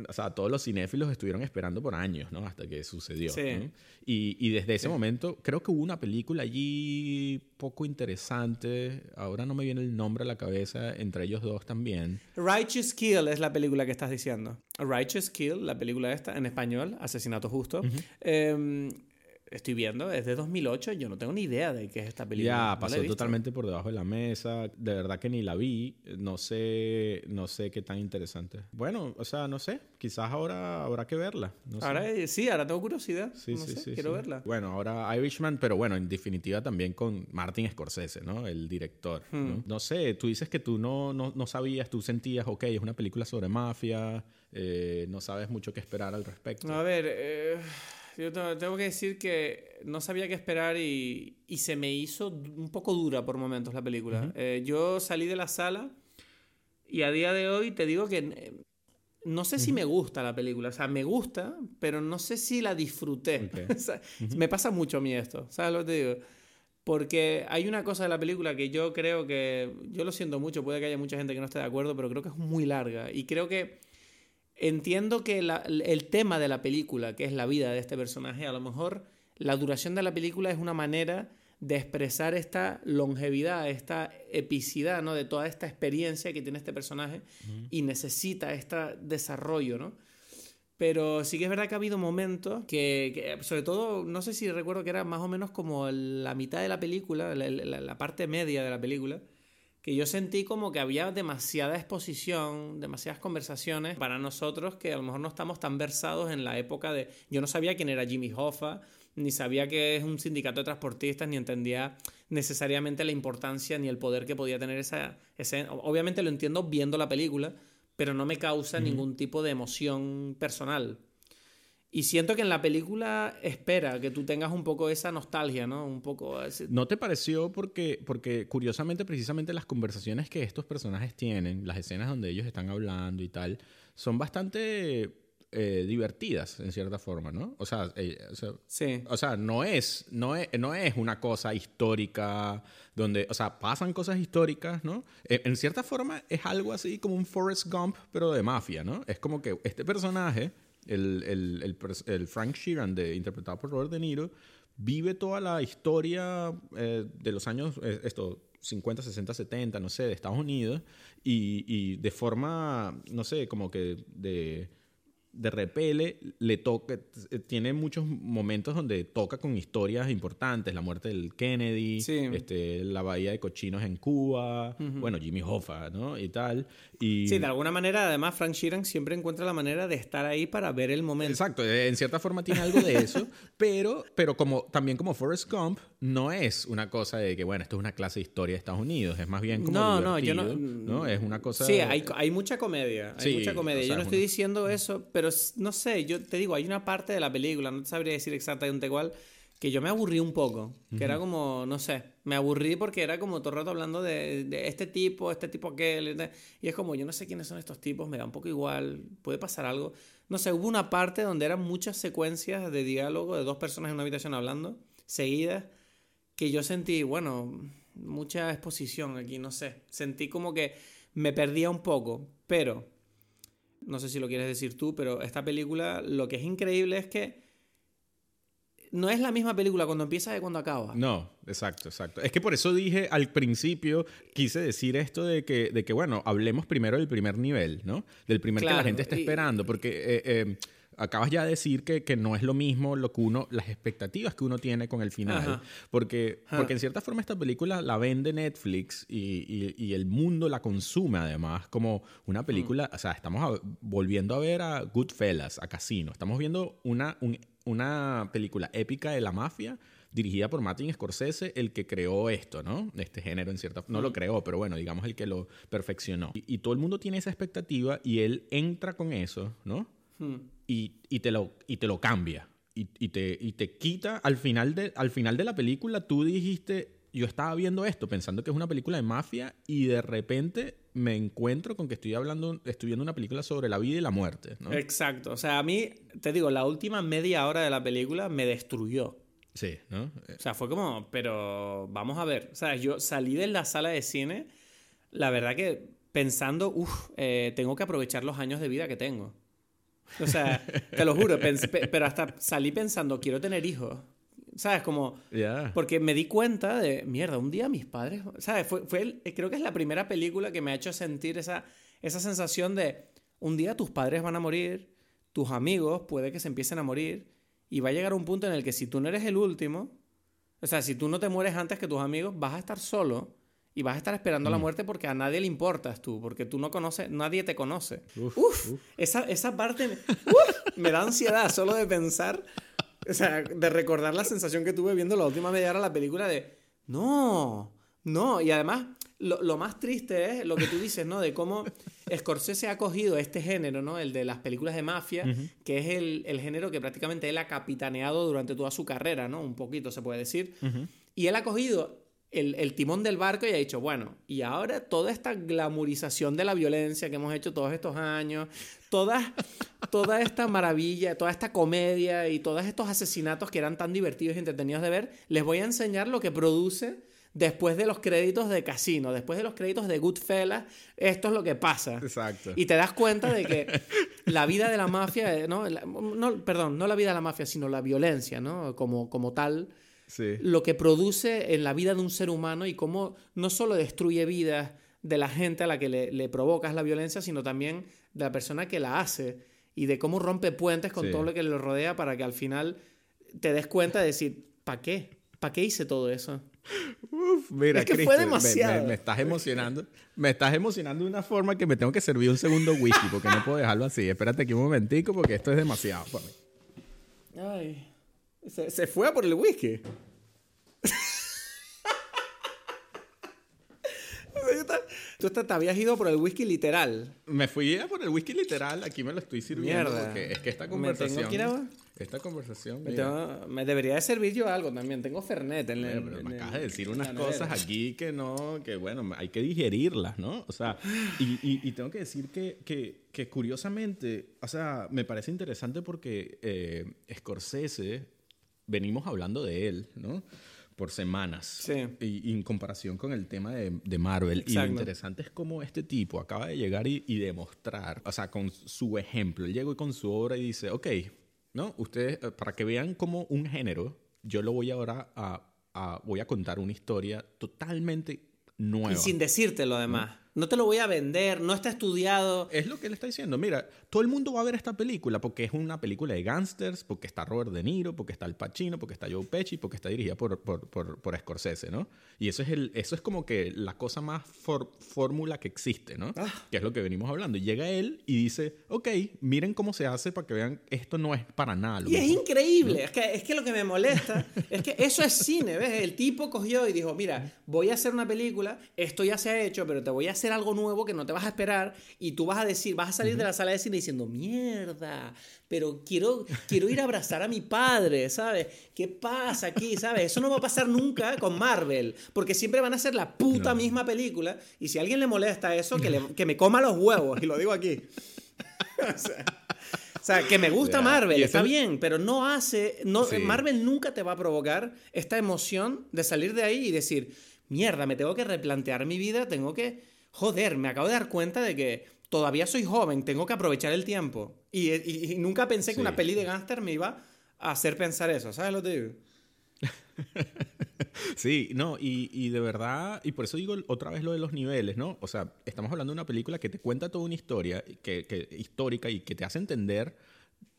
o sea, todos los cinéfilos estuvieron esperando por años, ¿no? Hasta que sucedió. Sí. Y, y, desde ese momento, creo que hubo una película allí poco interesante, ahora no me viene el nombre a la cabeza, entre ellos dos también. Righteous Kill es la película que estás diciendo. Righteous Kill, la película esta, en español, Asesinato Justo estoy viendo, es de 2008, yo no tengo ni idea de qué es esta película. Ya, pasó totalmente por debajo de la mesa, de verdad que ni la vi, no sé, no sé qué tan interesante. Bueno, o sea, no sé, quizás ahora habrá que verla. ahora sí, ahora tengo curiosidad, sí, sí, sí, quiero verla. Bueno, ahora Irishman, pero bueno, en definitiva también con Martin Scorsese, ¿no? El director. ¿no? Hmm. sé, tú dices que tú no, no, no sabías, tú sentías, ok, es una película sobre mafia, eh, no sabes mucho qué esperar al respecto. A ver, eh yo tengo que decir que no sabía qué esperar y, y, se me hizo un poco dura por momentos la película. Eh, yo salí de la sala y a día de hoy te digo que eh, no sé si me gusta la película. O sea, me gusta, pero no sé si la disfruté. Me pasa mucho a mí esto. ¿Sabes lo que te digo? Porque hay una cosa de la película que yo creo que. Yo lo siento mucho, puede que haya mucha gente que no esté de acuerdo, pero creo que es muy larga. Y creo que Entiendo que el tema de la película, que es la vida de este personaje, a lo mejor la duración de la película es una manera de expresar esta longevidad, esta epicidad, ¿no? De toda esta experiencia que tiene este personaje y necesita este desarrollo, ¿no? Pero sí que es verdad que ha habido momentos que, sobre todo, no sé si recuerdo que era más o menos como la mitad de la película, la parte media de la película, que yo sentí como que había demasiada exposición, demasiadas conversaciones para nosotros que a lo mejor no estamos tan versados en la época de... Yo no sabía quién era Jimmy Hoffa, ni sabía que es un sindicato de transportistas, ni entendía necesariamente la importancia ni el poder que podía tener esa... Ese... Obviamente lo entiendo viendo la película, pero no me causa ningún tipo de emoción personal. Y siento que en la película espera que tú tengas un poco esa nostalgia, ¿no? Un poco... ¿No te pareció porque, porque curiosamente precisamente las conversaciones que estos personajes tienen, las escenas donde ellos están hablando y tal, son bastante eh, divertidas en cierta forma, ¿no? O sea, eh, sí. o sea no, es, no, es, no es una cosa histórica donde, o sea, pasan cosas históricas, ¿no? En, en cierta forma es algo así como un Forrest Gump, pero de mafia, ¿no? Es como que este personaje el, el, el, Frank Sheeran, de, interpretado por Robert De Niro, vive toda la historia eh, de los años, eh, esto, 50, 60, 70, no sé, de Estados Unidos, y, y de forma, no sé, como que de de repele, le toca, tiene muchos momentos donde toca con historias importantes, la muerte del Kennedy, este, la bahía de cochinos en Cuba, bueno, Jimmy Hoffa, ¿no? Y tal. Y... Sí, de alguna manera, además, Frank Sheeran siempre encuentra la manera de estar ahí para ver el momento. Exacto, en cierta forma tiene algo de eso, pero, pero como, también como Forrest Gump, no es una cosa de que, bueno, esto es una clase de historia de Estados Unidos, es más bien como No, no, yo no, Es una cosa... Sí, hay, hay mucha comedia, hay mucha comedia. yo no estoy diciendo eso, pero no sé, yo te digo, hay una parte de la película, no te sabría decir exactamente cuál, que yo me aburrí un poco, que era como, no sé, me aburrí porque era como todo el rato hablando de, este tipo, este tipo aquel, y es como, yo no sé quiénes son estos tipos, me da un poco igual, puede pasar algo. No sé, hubo una parte donde eran muchas secuencias de diálogo de dos personas en una habitación hablando, seguidas, que yo sentí, bueno, mucha exposición aquí, no sé, sentí como que me perdía un poco, pero no sé si lo quieres decir tú, pero esta película lo que es increíble es que no es la misma película cuando empieza que cuando acaba. No, exacto, exacto. Es que por eso dije al principio, quise decir esto de que, de que bueno, hablemos primero del primer nivel, ¿no? Del primer que la gente está esperando, porque... Eh, eh, acabas ya de decir que, que, no es lo mismo lo que uno, las expectativas que uno tiene con el final. Porque, porque en cierta forma esta película la vende Netflix y, y, el mundo la consume además como una película, o sea, estamos volviendo a ver a Goodfellas, a Casino, estamos viendo una, una película épica de la mafia dirigida por Martin Scorsese, el que creó esto, ¿no? Este género en cierta no lo creó, pero bueno, digamos el que lo perfeccionó. Y, y, todo el mundo tiene esa expectativa y él entra con eso, ¿no? Y, te, lo, y te lo cambia. Y, te, y te quita, al final, de, al final de la película, tú dijiste, yo estaba viendo esto pensando que es una película de mafia y de repente me encuentro con que estoy hablando, estoy viendo una película sobre la vida y la muerte. Exacto. O sea, a mí, te digo, la última media hora de la película me destruyó. Sí, ¿no? O sea, fue como, pero vamos a ver. O sea, yo salí de la sala de cine, la verdad que pensando, uff, eh, tengo que aprovechar los años de vida que tengo. O sea, te lo juro, pero hasta salí pensando, quiero tener hijos. ¿Sabes? Como... Porque me di cuenta de, mierda, un día mis padres... ¿Sabes? Fue, fue creo que es la primera película que me ha hecho sentir esa, esa sensación de, un día tus padres van a morir, tus amigos puede que se empiecen a morir, y va a llegar un punto en el que si tú no eres el último, o sea, si tú no te mueres antes que tus amigos, vas a estar solo y vas a estar esperando la mm. muerte porque a nadie le importas tú, porque tú no conoces, nadie te conoce. Uf, Esa, esa, parte me da ansiedad solo de pensar, o sea, de recordar la sensación que tuve viendo la última media hora la película de, no, no, y además lo, lo, más triste es lo que tú dices, ¿no? De cómo Scorsese ha cogido este género, ¿no? El de las películas de mafia, que es el, el, género que prácticamente él ha capitaneado durante toda su carrera, ¿no? Un poquito se puede decir. Y él ha cogido el, timón del barco y ha dicho, bueno, y ahora toda esta glamorización de la violencia que hemos hecho todos estos años, toda, toda esta maravilla, toda esta comedia y todos estos asesinatos que eran tan divertidos y entretenidos de ver, les voy a enseñar lo que produce después de los créditos de Casino, después de los créditos de Goodfellas, esto es lo que pasa. Exacto. Y te das cuenta de que la vida de la mafia, ¿no? no perdón, no la vida de la mafia, sino la violencia, ¿no? Como, como tal lo que produce en la vida de un ser humano y cómo no solo destruye vidas de la gente a la que le, provocas la violencia, sino también de la persona que la hace y de cómo rompe puentes con todo lo que le rodea para que al final te des cuenta de decir, ¿para qué? ¿Para qué hice todo eso? Uf, mira, es que fue demasiado. Me, estás emocionando. Me estás emocionando de una forma que me tengo que servir un segundo whisky porque no puedo dejarlo así. Espérate aquí un momentico porque esto es demasiado para mí. Ay. Se, se fue a por el whisky. Tú te, habías ido por el whisky literal. Me fui a por el whisky literal. Aquí me lo estoy sirviendo. Porque es que esta conversación. ¿Me Esta conversación. Me, debería de servir yo algo también. Tengo Fernet en el. Pero me acabas de decir unas cosas aquí que no. Que bueno, hay que digerirlas, ¿no? O sea, y, tengo que decir que, que, curiosamente. O sea, me parece interesante porque eh, Scorsese. Venimos hablando de él, ¿no? por semanas. Sí. Y, en comparación con el tema de, de Marvel. Y lo interesante es cómo este tipo acaba de llegar y, demostrar, o sea, con su ejemplo. Él llegó con su obra y dice, ok, ¿no? Ustedes, eh, para que vean como un género, yo lo voy ahora a, a voy a contar una historia totalmente nueva. Y sin decirte lo demás. No te lo voy a vender, no está estudiado. Es lo que él está diciendo. Mira, todo el mundo va a ver esta película porque es una película de gangsters, porque está Robert De Niro, porque está Al Pacino, porque está Joe Pesci, porque está dirigida por, por, por, Scorsese, ¿no? Y eso es, el, eso es como que la cosa más fórmula que existe, ¿no? Ah. Que es lo que venimos hablando. Y llega él y dice, ok, miren cómo se hace para que vean, esto no es para nada. y es increíble. Es, que, es que lo que me molesta es que eso es cine, ¿ves? El tipo cogió y dijo, mira, voy a hacer una película, esto ya se ha hecho, pero te voy a hacer algo nuevo que no te vas a esperar y tú vas a decir, vas a salir de la sala de cine diciendo, mierda, pero quiero, quiero ir a abrazar a mi padre, ¿sabes? ¿Qué pasa aquí, ¿sabes? Eso no va a pasar nunca con Marvel, porque siempre van a hacer la puta misma película y si a alguien le molesta eso, que, que me coma los huevos, y lo digo aquí. o, sea, que me gusta Marvel, está bien, pero no hace. No, Marvel nunca te va a provocar esta emoción de salir de ahí y decir, mierda, me tengo que replantear mi vida, tengo que joder, me acabo de dar cuenta de que todavía soy joven, tengo que aprovechar el tiempo. Y, nunca pensé que una peli de gángster me iba a hacer pensar eso, ¿sabes lo que digo? sí, no, y, de verdad, y por eso digo otra vez lo de los niveles, ¿no? O sea, estamos hablando de una película que te cuenta toda una historia que, histórica y que te hace entender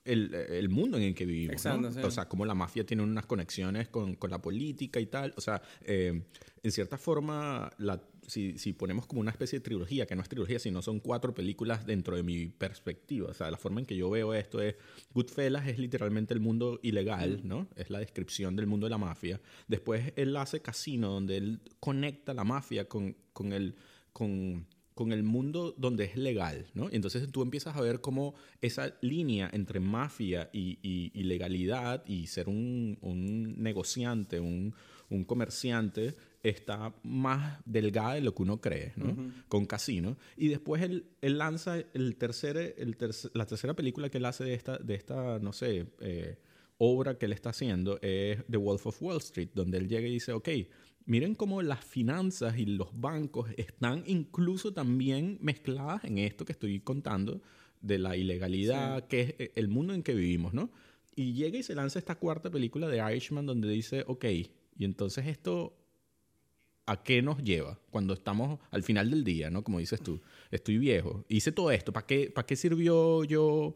el, mundo en el que vivimos. O sea, cómo la mafia tiene unas conexiones con, la política y tal. O sea, eh, en cierta forma, la si, si, ponemos como una especie de trilogía, que no es trilogía, sino son cuatro películas dentro de mi perspectiva. O sea, la forma en que yo veo esto es, Goodfellas es literalmente el mundo ilegal, ¿no? Es la descripción del mundo de la mafia. Después él hace Casino, donde él conecta la mafia con, con el... Con, con el mundo donde es legal, ¿no? Entonces tú empiezas a ver cómo esa línea entre mafia y, y, legalidad y ser un, un negociante, un, un comerciante, está más delgada de lo que uno cree, ¿no? Con Casino. Y después él, él lanza el tercer, el la tercera película que él hace de esta, de esta no sé, eh, obra que él está haciendo es The Wolf of Wall Street, donde él llega y dice, ok, miren cómo las finanzas y los bancos están incluso también mezcladas en esto que estoy contando de la ilegalidad, que es eh, el mundo en que vivimos, ¿no? Y llega y se lanza esta cuarta película de Irishman donde dice, ok, y entonces esto ¿a qué nos lleva cuando estamos al final del día, ¿no? Como dices tú, estoy viejo, hice todo esto, ¿para qué, para qué sirvió yo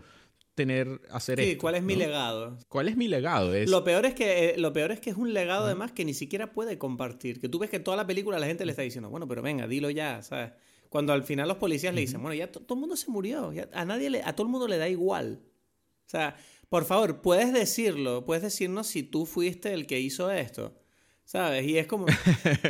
tener, hacer sí, ¿cuál es mi legado? ¿Cuál es mi legado? Es... Lo, peor es que, eh, lo peor es que es un legado además que ni siquiera puede compartir, que tú ves que toda la película la gente le está diciendo, bueno, pero venga, dilo ya, ¿sabes? Cuando al final los policías le dicen, bueno, ya todo el mundo se murió, a nadie le, a todo el mundo le da igual. O sea, por favor, puedes decirlo, puedes decirnos si tú fuiste el que hizo esto. ¿Sabes? Y es como.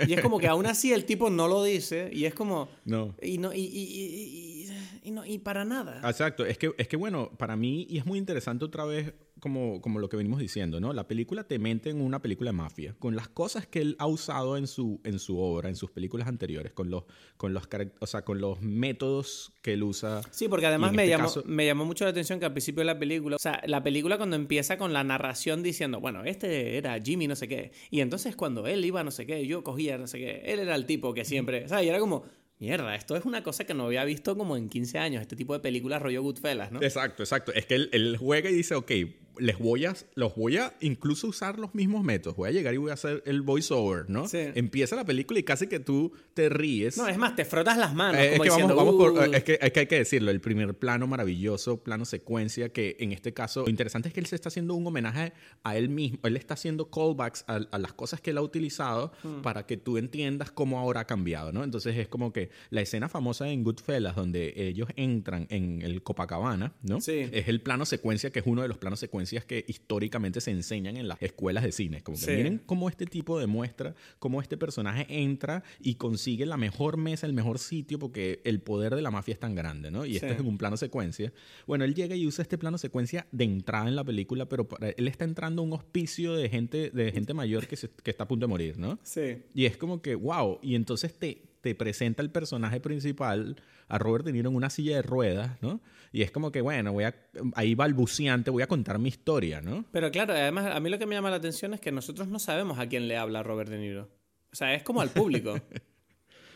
y es como que aún así el tipo no lo dice. Y es como. No. Y no. Y, y, y, no, y para nada. Exacto. Es que, es que bueno, para mí, y es muy interesante otra vez como, como lo que venimos diciendo, ¿no? La película te mente en una película de mafia, con las cosas que él ha usado en su, en su obra, en sus películas anteriores, con los, con los, o sea, con los métodos que él usa. Sí, porque además me, este llamó, me llamó mucho la atención que al principio de la película, o sea, la película cuando empieza con la narración diciendo, bueno, este era Jimmy no sé qué, y entonces cuando él iba no sé qué, yo cogía no sé qué, él era el tipo que siempre, o sea, y era como Mierda, esto es una cosa que no había visto como en 15 años, este tipo de películas rollo Goodfellas, ¿no? Exacto, exacto. Es que él, juega y dice, ok, les voy a, los voy a incluso usar los mismos métodos. Voy a llegar y voy a hacer el voiceover, ¿no? Sí. Empieza la película y casi que tú te ríes. No, es más, te frotas las manos. Eh, como es, que diciendo, vamos, "Uh". es, que, es que hay que decirlo, el primer plano maravilloso, plano secuencia, que en este caso, lo interesante es que él se está haciendo un homenaje a él mismo. Él está haciendo callbacks a, a las cosas que él ha utilizado Hmm. para que tú entiendas cómo ahora ha cambiado, ¿no? Entonces es como que la escena famosa en Goodfellas, donde ellos entran en el Copacabana, ¿no? Sí. Es el plano secuencia, que es uno de los planos secuencias que históricamente se enseñan en las escuelas de cine. Como que Sí. miren cómo este tipo demuestra cómo este personaje entra y consigue la mejor mesa, el mejor sitio, porque el poder de la mafia es tan grande, ¿no? Y Sí. este es un plano secuencia. Bueno, él llega y usa este plano secuencia de entrada en la película, pero para- él está entrando a un hospicio de gente, de gente mayor que, se- que está a punto de morir, ¿no? Sí. Y es como que, wow, y entonces te, te presenta el personaje principal, a Robert De Niro en una silla de ruedas, ¿no? Y es como que, bueno, voy a, ahí balbuceante, voy a contar mi historia, ¿no? Pero claro, además a mí lo que me llama la atención es que nosotros no sabemos a quién le habla Robert De Niro. O sea, es como al público.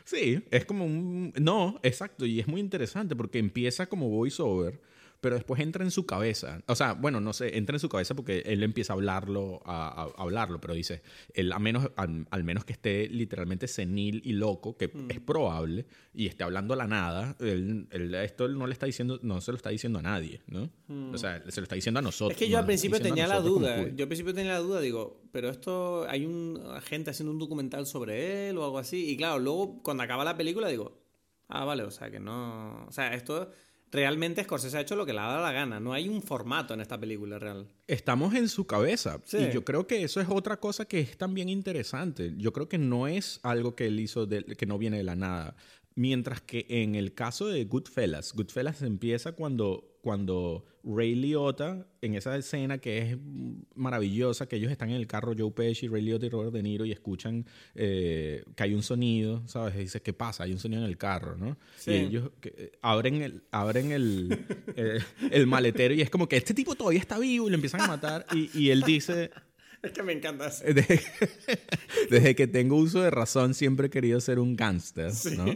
Sí, es como un... No, exacto, y es muy interesante porque empieza como voiceover, pero después entra en su cabeza. O sea, bueno, no sé, entra en su cabeza porque él empieza a hablarlo, a, hablarlo, pero dice, él a menos, al, al menos que esté literalmente senil y loco, que es probable, y esté hablando a la nada, él, él- esto él no le está diciendo, no se lo está diciendo a nadie, ¿no? O sea, se lo está diciendo a nosotros. Es que yo ¿no? al principio tenía la duda. Yo al principio tenía la duda, digo, pero esto hay un gente haciendo un documental sobre él o algo así. Y claro, luego cuando acaba la película digo, ah, vale, o sea que no. O sea, esto realmente Scorsese ha hecho lo que le ha dado la gana. No hay un formato en esta película real. Estamos en su cabeza. Sí. Y yo creo que eso es otra cosa que es también interesante. Yo creo que no es algo que él hizo de- que no viene de la nada. Mientras que en el caso de Goodfellas, Goodfellas empieza cuando, cuando Ray Liotta, en esa escena que es maravillosa, que ellos están en el carro, Joe Pesci, Ray Liotta y Robert De Niro, y escuchan eh, que hay un sonido, ¿sabes? Y dice, ¿qué pasa? Hay un sonido en el carro, ¿no? Sí. Y ellos que, eh, abren, el, abren el, el, el maletero y es como que este tipo todavía está vivo y lo empiezan a matar. Y, y él dice, Es que me encanta eso. desde, desde que tengo uso de razón siempre he querido ser un gángster, ¿no?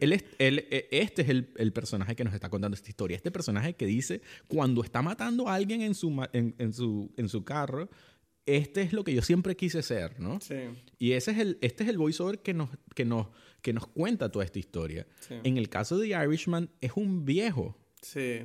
Él es, él- eh, este es el, el personaje que nos está contando esta historia. Este personaje que dice, cuando está matando a alguien en su, en, en su, en su carro, este es lo que yo siempre quise ser, ¿no? Sí. Y ese es el, este es el voiceover que nos, que, nos, que nos cuenta toda esta historia. Sí. En el caso de The Irishman, es un viejo. Sí.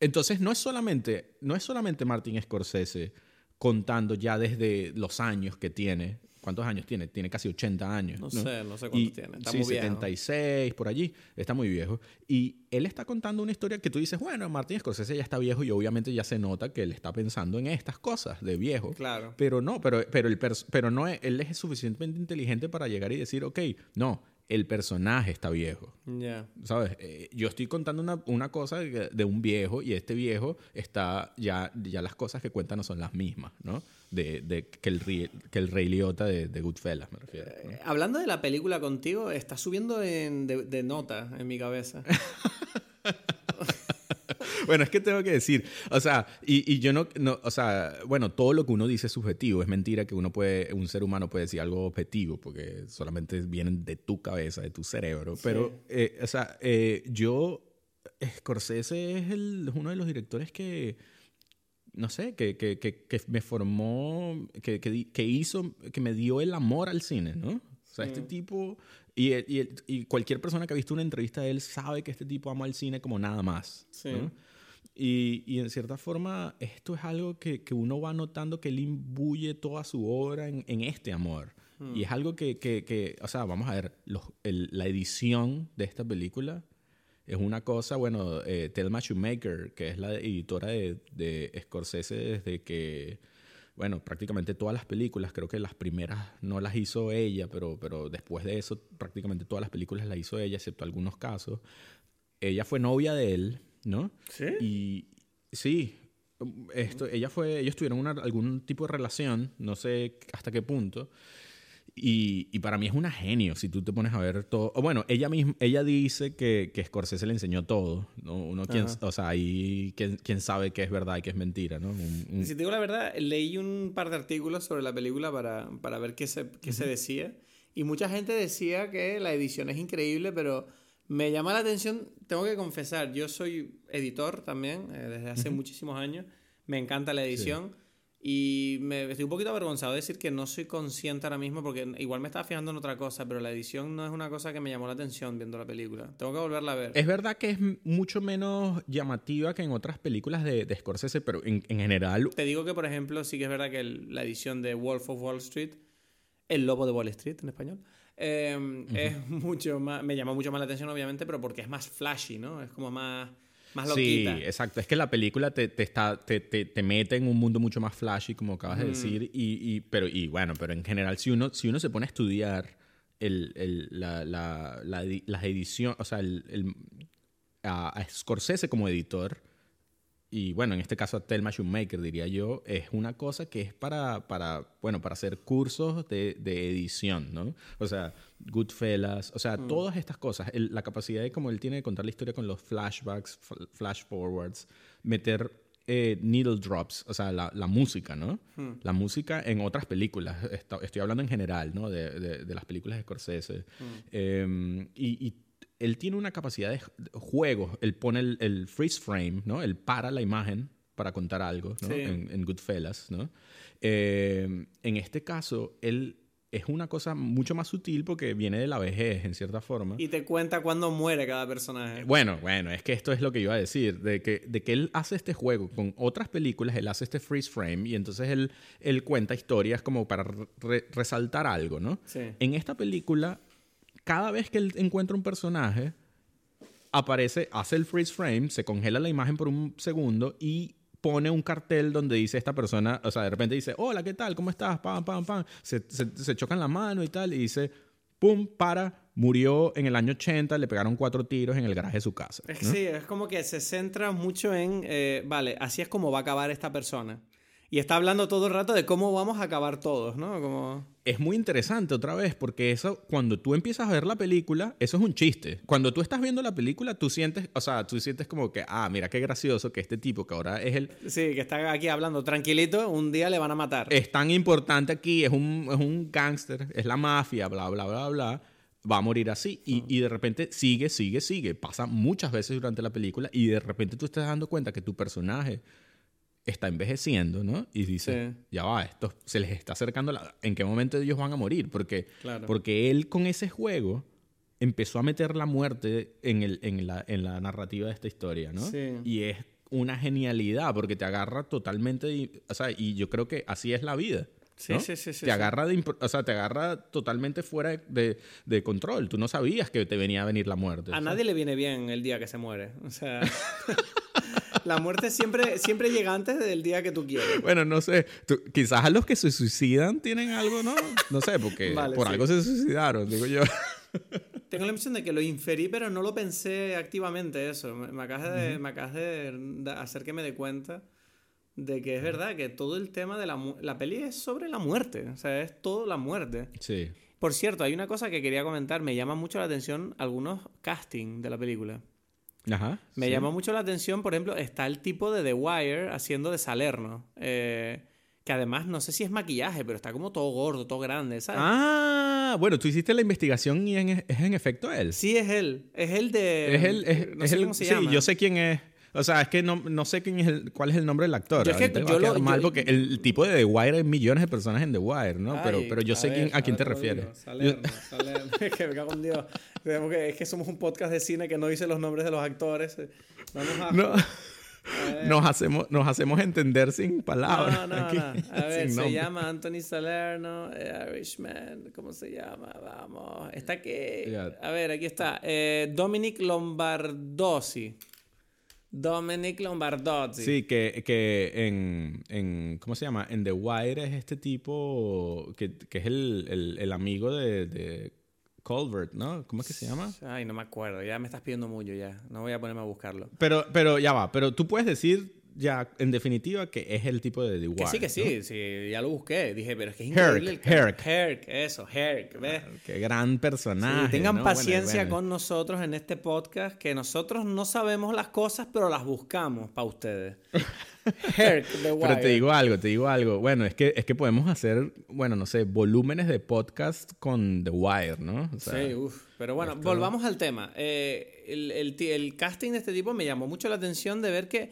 Entonces no es solamente, no es solamente Martin Scorsese contando ya desde los años que tiene. ¿Cuántos años tiene? Tiene casi 80 años. No, ¿no? sé, no sé cuánto Y, tiene. Está sí, muy viejo. 76, por allí. Está muy viejo. Y él está contando una historia que tú dices, bueno, Martin Scorsese ya está viejo y obviamente ya se nota que él está pensando en estas cosas de viejo. Claro. Pero no, pero, pero, el pero no él es suficientemente inteligente para llegar y decir, ok, no, el personaje está viejo. Ya. ¿Sabes? Eh, yo estoy contando una, una cosa de, de un viejo y este viejo está ya, ya las cosas que cuenta no son las mismas, ¿no? De, de que, el, que el Rey Liotta de, de Goodfellas, me refiero. ¿no? Eh, Hablando de la película contigo, está subiendo en- de, de nota en mi cabeza. Bueno, es que tengo que decir, o sea, y, y yo no, no, o sea, bueno, todo lo que uno dice es subjetivo, es mentira que uno puede, un ser humano puede decir algo objetivo, porque solamente vienen de tu cabeza, de tu cerebro, pero, eh, o sea, eh, yo, Scorsese es, el, uno de los directores que, no sé, que, que, que, que me formó, que, que, hizo, que me dio el amor al cine, ¿no? O sea, este tipo, y, y, y cualquier persona que ha visto una entrevista de él sabe que este tipo ama el cine como nada más. Sí. ¿no? Y, y en cierta forma, esto es algo que, que uno va notando que él imbuye toda su obra en, este amor. Y es algo que, que, que, o sea, vamos a ver, los- la edición de esta película es una cosa, bueno, eh, Thelma Shoemaker, que es la editora de, de Scorsese desde que, bueno, prácticamente todas las películas, creo que las primeras no las hizo ella, pero, pero después de eso prácticamente todas las películas las hizo ella, excepto algunos casos. Ella fue novia de él, ¿no? ¿Sí? Y sí, esto, ella fue, ellos tuvieron una- algún tipo de relación, no sé hasta qué punto. Y, y para mí es una genio, si tú te pones a ver todo. Bueno, ella misma, ella dice que, que Scorsese le enseñó todo. ¿no? Uno, quién, o sea, ahí quién, quién sabe qué es verdad y qué es mentira, ¿no? Un- un- Si te digo la verdad, leí un par de artículos sobre la película para, para ver qué, se, qué se decía. Y mucha gente decía que la edición es increíble, pero me llama la atención, tengo que confesar, yo soy editor también, eh, desde hace muchísimos años. Me encanta la edición. Y me estoy un poquito avergonzado de decir que no soy consciente ahora mismo porque igual me estaba fijando en otra cosa, pero la edición no es una cosa que me llamó la atención viendo la película. Tengo que volverla a ver. Es verdad que es mucho menos llamativa que en otras películas de, de Scorsese, pero en, general... Te digo que, por ejemplo, sí que es verdad que la edición de Wolf of Wall Street, El Lobo de Wall Street en español, em, es mucho más... Me llama mucho más la atención, obviamente, pero porque es más flashy, ¿no? Es como más Sí, exacto. Es que la película te, te está, te, te, mete en un mundo mucho más flashy, como acabas de decir. Y, y, pero, y bueno, pero en general, si uno, si uno se pone a estudiar el, el, la, la, la, las ediciones, o sea, el, a Scorsese como editor y bueno, en este caso a Thelma Shoemaker, diría yo, es una cosa que es para, para bueno, para hacer cursos de, de edición, ¿no? O sea, Goodfellas, o sea, mm. todas estas cosas, la capacidad de como él tiene de contar la historia con los flashbacks, flash forwards, meter eh, needle drops, o sea, la, la música, ¿no? Mm. La música en otras películas, estoy hablando en general, ¿no? De, de, las películas de Scorsese. Mm. Em, y, y él tiene una capacidad de juego. Él pone el, freeze frame, ¿no? Él para la imagen para contar algo, ¿no? En, Goodfellas, ¿no? Eh, en este caso, él es una cosa mucho más sutil porque viene de la vejez, en cierta forma. Y te cuenta cuándo muere cada personaje. Bueno, bueno, es que esto es lo que iba a decir, de que, de que él hace este juego con otras películas, él hace este freeze frame y entonces él, él cuenta historias como para resaltar algo, ¿no? Sí. En esta película cada vez que él encuentra un personaje, aparece, hace el freeze frame, se congela la imagen por un segundo y pone un cartel donde dice esta persona, o sea, de repente dice, hola, ¿qué tal? ¿Cómo estás? Pam, pam, pam. Se, se, chocan la mano y tal, y dice, pum, para, murió en el año 80, le pegaron cuatro tiros en el garaje de su casa. Sí, es como que se centra mucho en, eh, vale, así es como va a acabar esta persona. Y está hablando todo el rato de cómo vamos a acabar todos, ¿no? Como... Es muy interesante otra vez, porque eso, cuando tú empiezas a ver la película, eso es un chiste. Cuando tú estás viendo la película, tú sientes, o sea, tú sientes como que, ah, mira qué gracioso que este tipo, que ahora es el... Sí, que está aquí hablando tranquilito, un día le van a matar. Es tan importante aquí, es un, es un gángster, es la mafia, bla, bla, bla, bla va a morir así. Y, y, de repente sigue, sigue, sigue. Pasa muchas veces durante la película y de repente tú estás dando cuenta que tu personaje está envejeciendo, ¿no? Y dice, ya va, esto se les está acercando, la... ¿en qué momento ellos van a morir? Porque, porque él con ese juego empezó a meter la muerte en, el, en, la, en la narrativa de esta historia, ¿no? Y es una genialidad porque te agarra totalmente, o sea, y yo creo que así es la vida. Sí, sí, sí, sí. Te agarra, de, o sea, te agarra totalmente fuera de, de, control. Tú no sabías que te venía a venir la muerte. A nadie le viene bien el día que se muere. O sea... La muerte siempre, siempre llega antes del día que tú quieres. Bueno, no sé. quizás a los que se suicidan tienen algo, ¿no? No sé, porque por algo se suicidaron, digo yo. Tengo la impresión de que lo inferí, pero no lo pensé activamente eso. Me, acabas, de, me de, hacer que me dé cuenta de que es verdad que todo el tema de la, la peli es sobre la muerte. O sea, es todo la muerte. Sí. Por cierto, hay una cosa que quería comentar. Me llama mucho la atención algunos castings de la película. Ajá, Me llamó mucho la atención, por ejemplo, está el tipo de The Wire haciendo de Salerno. Eh, que además no sé si es maquillaje, pero está como todo gordo, todo grande, ¿sabes? Ah, bueno, tú hiciste la investigación y es en efecto él. Sí, es él. Es el de. Es él. Es, no sé cómo se sí, yo sé quién es. O sea, es que no, no sé quién es el, cuál es el nombre del actor. Yo es que yo lo, mal porque el tipo de The Wire hay millones de personas en The Wire, ¿no? pero, pero yo sé quién, a, quién te refieres. Salerno, Salerno. es que cago en Dios. Es que somos un podcast de cine que no dice los nombres de los actores. Vamos a... No. Nos hacemos, nos hacemos entender sin palabras. No, no, no. A ver, se llama Anthony Salerno, eh, Irishman, ¿cómo se llama? Vamos. Está aquí. A ver, aquí está. Eh, Dominic Lombardozzi. Dominic Lombardozzi. Sí, que, que en, en, ¿Cómo se llama? En The Wire es este tipo que, que es el, el, el amigo de, de, Colbert, ¿no? ¿Cómo es que se llama? Ay, no me acuerdo. Ya me estás pidiendo mucho ya. No voy a ponerme a buscarlo. Pero, pero ya va. Pero tú puedes decir ya en definitiva que es el tipo de The Wire. Que sí, que sí, sí, ya lo busqué. Dije, pero es que es increíble. Herc, Herc. eso, Herc, ¿ves? qué gran personaje. tengan paciencia con nosotros en este podcast, que nosotros no sabemos las cosas, pero las buscamos para ustedes. Herc, The Wire. Pero te digo algo, te digo algo. Bueno, es que, es que podemos hacer, bueno, no sé, volúmenes de podcast con The Wire, ¿no? sí, uff. Pero bueno, volvamos al tema. Eh, el, el, el casting de este tipo me llamó mucho la atención de ver que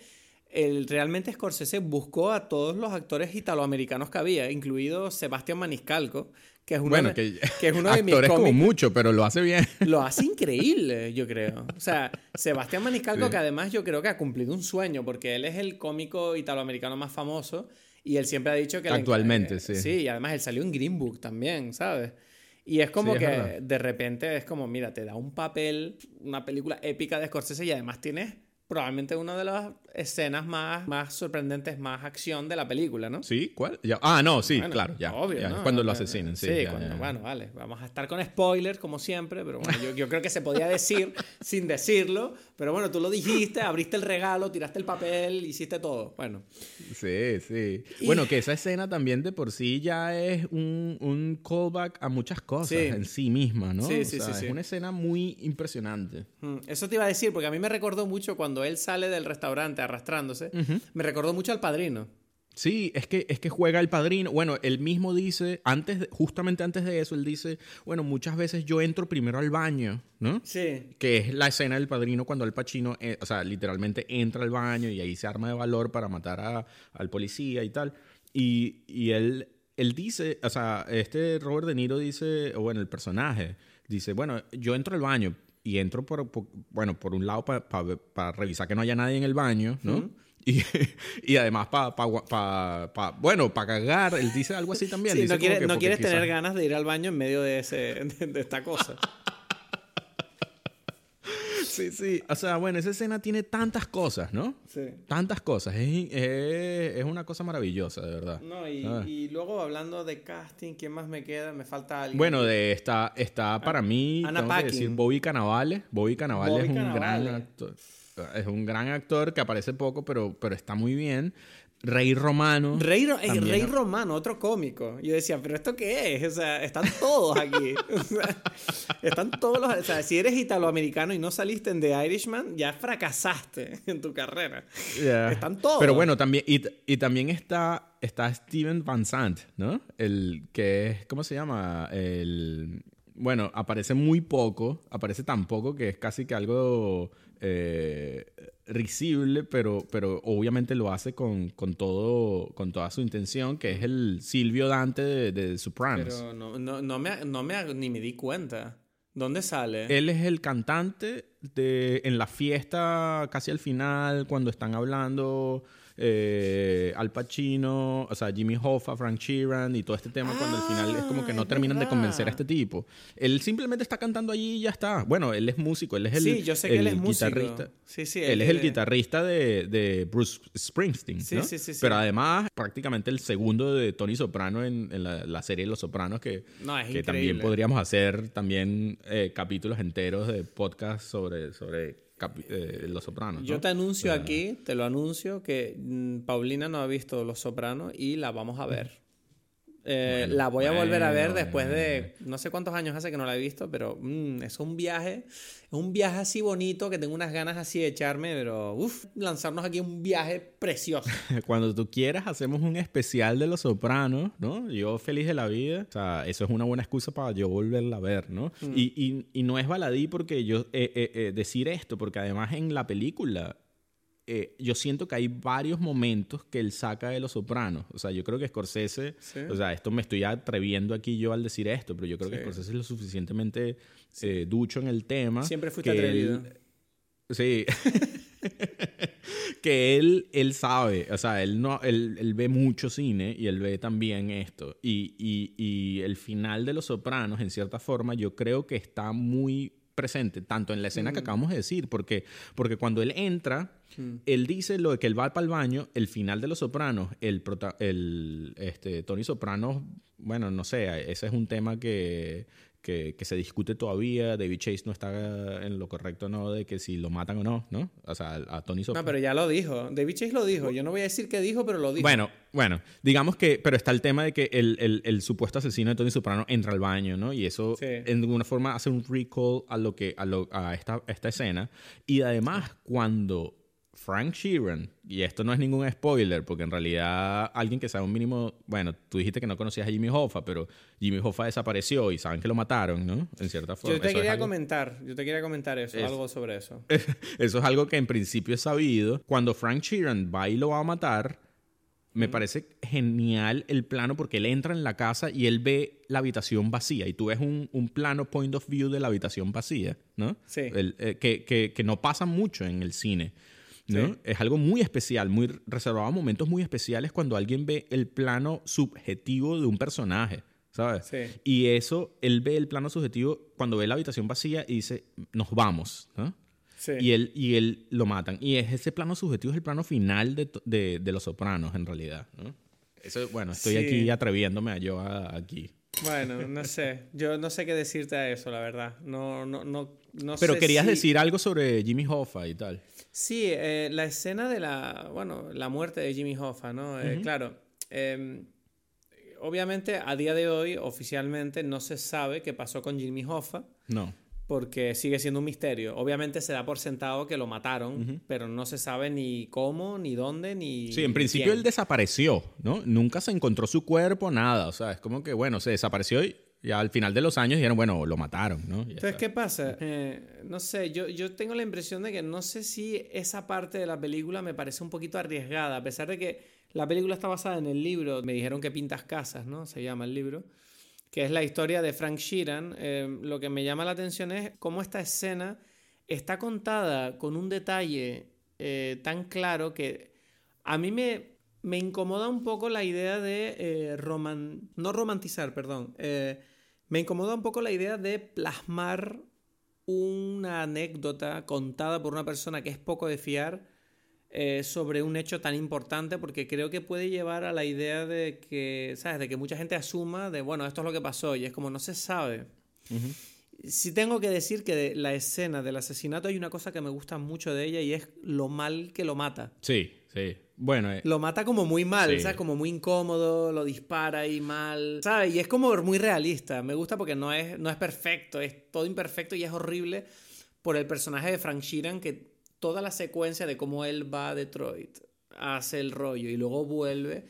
el, realmente Scorsese buscó a todos los actores italoamericanos que había, incluido Sebastián Maniscalco, que es uno, bueno, de, que, es uno de mis cómics. como mucho, pero lo hace bien. Lo hace increíble, yo creo. O sea, Sebastián Maniscalco, que además yo creo que ha cumplido un sueño, porque él es el cómico italoamericano más famoso y él siempre ha dicho que... Actualmente, sí. Sí, y además él salió en Green Book también, ¿sabes? Y es como que de repente es como, mira, te da un papel, una película épica de Scorsese y además tienes probablemente una de las escenas más, más sorprendentes, más acción de la película, ¿no? Sí, ¿cuál? Ah, no, sí, claro, ya. Obvio, ¿no? Cuando lo asesinan, sí. Sí, cuando, bueno, vale, vamos a estar con spoilers como siempre, pero bueno, yo, yo creo que se podía decir sin decirlo, pero bueno, tú lo dijiste, abriste el regalo, tiraste el papel, hiciste todo, bueno. Sí, sí. Bueno, que esa escena también de por sí ya es un, un callback a muchas cosas en sí misma, ¿no? Sí, sí, sí, Es una escena muy impresionante. Mm, eso te iba a decir, porque a mí me recordó mucho cuando él sale del restaurante arrastrándose, me recordó mucho al padrino. Sí, es que, es que juega el padrino. Bueno, él mismo dice, antes justamente antes de eso, él dice, bueno, muchas veces yo entro primero al baño, ¿no? Sí. Que es la escena del padrino cuando el Pachino, eh, o sea, literalmente entra al baño y ahí se arma de valor para matar a, al policía y tal. Y, y él, él dice, o sea, este Robert De Niro dice, o bueno, el personaje, dice, bueno, yo entro al baño, y entro por, bueno, por un lado para revisar que no haya nadie en el baño, ¿no? y, y, además para, pa, pa, bueno, para cagar, él dice algo así también. Sí, no, no quieres tener ganas de ir al baño en medio de, ese, de esta cosa. Sí, sí. O sea, bueno, esa escena tiene tantas cosas, ¿no? Sí. Tantas cosas. Es, es, una cosa maravillosa, de verdad. No, y, ah. y, luego hablando de casting, ¿quién más me queda? Me falta alguien. Bueno, de esta, está para mí, Ana tengo que decir, Bobby Cannavale. Bobby Cannavale es un gran actor. Es un gran actor que aparece poco, pero, pero está muy bien. Rey Romano. Rey, Rey Romano, otro cómico. Yo decía, ¿pero esto qué es? O sea, están todos aquí. están todos los. O sea, si eres italoamericano y no saliste en The Irishman, ya fracasaste en tu carrera. Están todos. Pero bueno, también. Y, y, también está, está Steven Van Sant, ¿no? El que es. ¿Cómo se llama? El. Bueno, aparece muy poco. Aparece tan poco que es casi que algo. Eh, risible, pero, pero obviamente lo hace con, con, todo, con toda su intención, que es el Silvio Dante de, de Sopranos. Pero no, no, no, me, no me, ni me di cuenta. ¿Dónde sale? Él es el cantante de, en la fiesta casi al final, cuando están hablando eh, Al Pacino, o sea, Jimmy Hoffa, Frank Sheeran y todo este tema cuando al final es como que no ah, terminan de convencer a este tipo. Él simplemente está cantando allí y ya está. Bueno, él es músico, él es el, sí, yo sé que él es guitarrista. Sí, sí, él, es el guitarrista de, de Bruce Springsteen. Sí, sí, sí, Pero además, prácticamente el segundo de Tony Soprano en, la, serie Los Sopranos, que, que también podríamos hacer también eh, capítulos enteros de podcast sobre, sobre eh, Los Sopranos. Yo te anuncio aquí, te lo anuncio, que mm, Paulina no ha visto Los Sopranos y la vamos a ver. Eh, la voy a volver a ver después de no sé cuántos años hace que no la he visto, pero mm, es un viaje, un viaje así bonito que tengo unas ganas así de echarme, pero uff, lanzarnos aquí un viaje precioso. Cuando tú quieras hacemos un especial de Los Sopranos, ¿no? Yo feliz de la vida, o sea, eso es una buena excusa para yo volverla a ver, ¿no? Mm. Y, y, no es baladí porque yo eh, eh, decir esto, porque además en la película eh, yo siento que hay varios momentos que él saca de Los Sopranos. O sea, yo creo que Scorsese, o sea, esto me estoy atreviendo aquí yo al decir esto, pero yo creo que Scorsese es lo suficientemente eh, ducho en el tema. Siempre fuiste atrevido. sí. que él, él sabe, o sea, él, no, él, él, ve mucho cine y él ve también esto. Y, y, y el final de Los Sopranos, en cierta forma, yo creo que está muy presente, tanto en la escena que mm. acabamos de decir, porque, porque cuando él entra, mm. él dice lo de que él va para el baño, el final de Los Sopranos, el, el este, Tony Soprano, bueno, no sé, ese es un tema que, que, se discute todavía. David Chase no está en lo correcto, ¿no? De que si lo matan o no, ¿no? O sea, a Tony Soprano. No, pero ya lo dijo. David Chase lo dijo. Yo no voy a decir qué dijo, pero lo dijo. Bueno, bueno. Digamos que... Pero está el tema de que el, el, supuesto asesino de Tony Soprano entra al baño, ¿no? Y eso, en alguna forma, hace un recall a, lo que, a, lo, a esta, esta escena. Y además, cuando Frank Sheeran, y esto no es ningún spoiler, porque en realidad alguien que sabe un mínimo, bueno, tú dijiste que no conocías a Jimmy Hoffa, pero Jimmy Hoffa desapareció y saben que lo mataron, ¿no? En cierta forma. Yo te quería comentar, yo te quería comentar eso, algo sobre eso. eso es algo que en principio es sabido. Cuando Frank Sheeran va y lo va a matar, me parece genial el plano porque él entra en la casa y él ve la habitación vacía y tú ves un, plano point of view de la habitación vacía, ¿no? Sí. Eh, que, no pasa mucho en el cine. ¿no? Es algo muy especial, muy reservado a momentos muy especiales cuando alguien ve el plano subjetivo de un personaje, ¿sabes? Sí. Y eso, él ve el plano subjetivo cuando ve la habitación vacía y dice, nos vamos, ¿no? Y, él, y él lo matan. Y es ese plano subjetivo, es el plano final de, de, Los Sopranos, en realidad. ¿no? Eso, bueno, estoy aquí atreviéndome a yo aquí. Bueno, no sé. Yo no sé qué decirte a eso, la verdad. No, no, no, no Pero querías decir algo sobre Jimmy Hoffa y tal. Sí, eh, la escena de la, bueno, la muerte de Jimmy Hoffa, ¿no? Eh, claro. Em, obviamente, a día de hoy, oficialmente, no se sabe qué pasó con Jimmy Hoffa. No porque sigue siendo un misterio. Obviamente se da por sentado que lo mataron, pero no se sabe ni cómo, ni dónde, ni... Sí, en principio él desapareció, ¿no? Nunca se encontró su cuerpo, nada. O sea, es como que, bueno, se desapareció y ya al final de los años dijeron, bueno, lo mataron, ¿no? Entonces, ¿qué pasa? Eh, no sé, yo, yo tengo la impresión de que no sé si esa parte de la película me parece un poquito arriesgada, a pesar de que la película está basada en el libro, me dijeron que pintas casas, ¿no? Se llama el libro que es la historia de Frank Sheeran, eh, lo que me llama la atención es cómo esta escena está contada con un detalle eh, tan claro que a mí me, me, incomoda un poco la idea de eh, no romantizar, perdón, me incomoda un poco la idea de plasmar una anécdota contada por una persona que es poco de fiar eh, sobre un hecho tan importante porque creo que puede llevar a la idea de que, ¿sabes? De que mucha gente asuma de, bueno, esto es lo que pasó y es como no se sabe. Sí tengo que decir que de la escena del asesinato hay una cosa que me gusta mucho de ella y es lo mal que lo mata. Sí, sí. Bueno, eh, lo mata como muy mal, ¿sabes? Como muy incómodo, lo dispara y mal, ¿sabes? Y es como muy realista. Me gusta porque no es, no es perfecto, es todo imperfecto y es horrible por el personaje de Frank Sheeran que toda la secuencia de cómo él va a Detroit, hace el rollo y luego vuelve,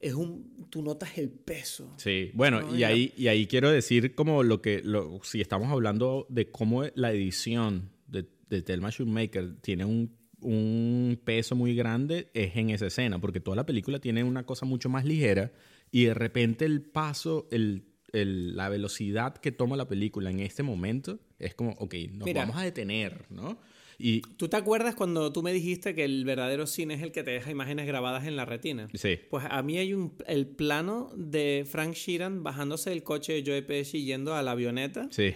es un, tú notas el peso. Sí, bueno, y, ahí, y ahí quiero decir como lo que, lo, si estamos hablando de cómo la edición de, de Thelma Shoemaker tiene un, un peso muy grande, es en esa escena, porque toda la película tiene una cosa mucho más ligera y de repente el paso, el, el, la velocidad que toma la película en este momento es como, ok, nos vamos a detener, ¿no? Y, ¿Tú te acuerdas cuando tú me dijiste que el verdadero cine es el que te deja imágenes grabadas en la retina? Sí. Pues a mí hay un, el plano de Frank Sheeran bajándose del coche de Joe Pesci yendo a la avioneta. Sí.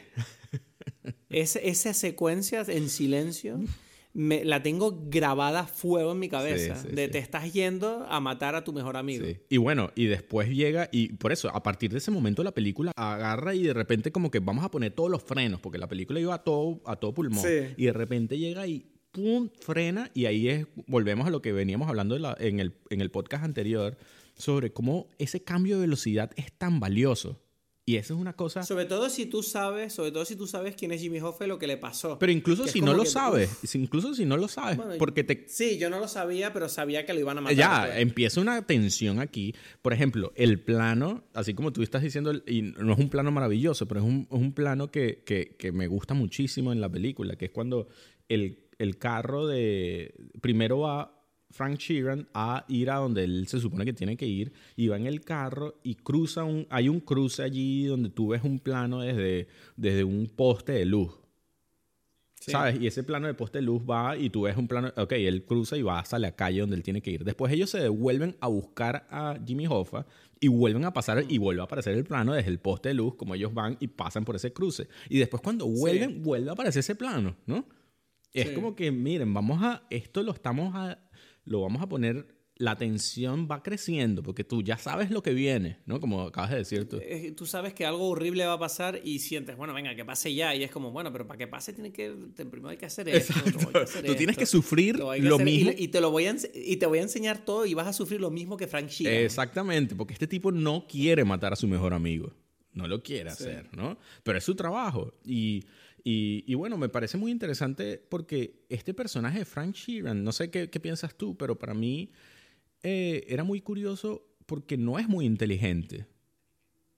esa secuencia en silencio me, la tengo grabada a fuego en mi cabeza. de te estás yendo a matar a tu mejor amigo. Y bueno, y después llega, y por eso, a partir de ese momento la película agarra y de repente como que vamos a poner todos los frenos, porque la película iba a todo, a todo pulmón. Y de repente llega y ¡pum! frena, y ahí es, volvemos a lo que veníamos hablando en, el, en el podcast anterior, sobre cómo ese cambio de velocidad es tan valioso. Y eso es una cosa... Sobre todo si tú sabes, sobre todo si tú sabes quién es Jimmy Hoffa y lo que le pasó. Pero incluso si no lo sabes, incluso si no lo sabes, porque te... Sí, yo no lo sabía, pero sabía que lo iban a matar. Ya, empieza una tensión aquí. Por ejemplo, el plano, así como tú estás diciendo, y no es un plano maravilloso, pero es un, es un plano que, que, que, me gusta muchísimo en la película, que es cuando el, el carro de... Primero va Frank Sheeran a ir a donde él se supone que tiene que ir y va en el carro y cruza un hay un cruce allí donde tú ves un plano desde, desde un poste de luz ¿Sabes? Y ese plano de poste de luz va y tú ves un plano, ok, él cruza y va hasta la calle donde él tiene que ir. Después ellos se devuelven a buscar a Jimmy Hoffa y vuelven a pasar y vuelve a aparecer el plano desde el poste de luz, como ellos van y pasan por ese cruce. Y después cuando vuelven, vuelve a aparecer ese plano, ¿no? Es como que, miren, vamos a, esto lo estamos a, lo vamos a poner, la tensión va creciendo, porque tú ya sabes lo que viene, ¿no? Como acabas de decir tú. Eh, tú sabes que algo horrible va a pasar y sientes, bueno, venga, que pase ya. Y es como, bueno, pero para que pase tiene que, primero hay que hacer esto. tú tienes que sufrir lo, mismo. Y, te lo voy a, y te voy a enseñar todo y vas a sufrir lo mismo que Frank Sheeran. Exactamente, porque este tipo no quiere matar a su mejor amigo. No lo quiere hacer, ¿no? Pero es su trabajo. Y y, bueno, me parece muy interesante porque este personaje de Frank Sheeran, no sé qué, piensas tú, pero para mí eh, era muy curioso porque no es muy inteligente,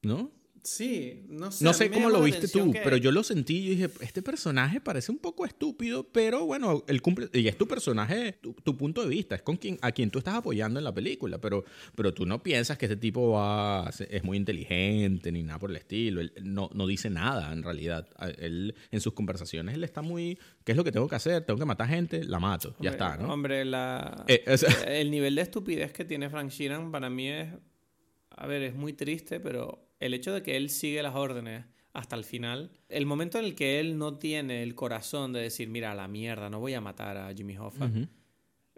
¿no? Sí, no sé. No sé cómo lo viste tú, pero yo lo sentí y dije, este personaje parece un poco estúpido, pero bueno, él cumple, y es tu personaje, tu, punto de vista, es con quien, a quien tú estás apoyando en la película, pero, pero tú no piensas que este tipo va, es muy inteligente ni nada por el estilo, él no, no dice nada en realidad. Él, en sus conversaciones, él está muy, ¿qué es lo que tengo que hacer? Tengo que matar gente, la mato, ya está, ¿no? Hombre, la, eh, el nivel de estupidez que tiene Frank Sheeran para mí es, a ver, es muy triste, pero el hecho de que él sigue las órdenes hasta el final, el momento en el que él no tiene el corazón de decir, mira, la mierda, no voy a matar a Jimmy Hoffa,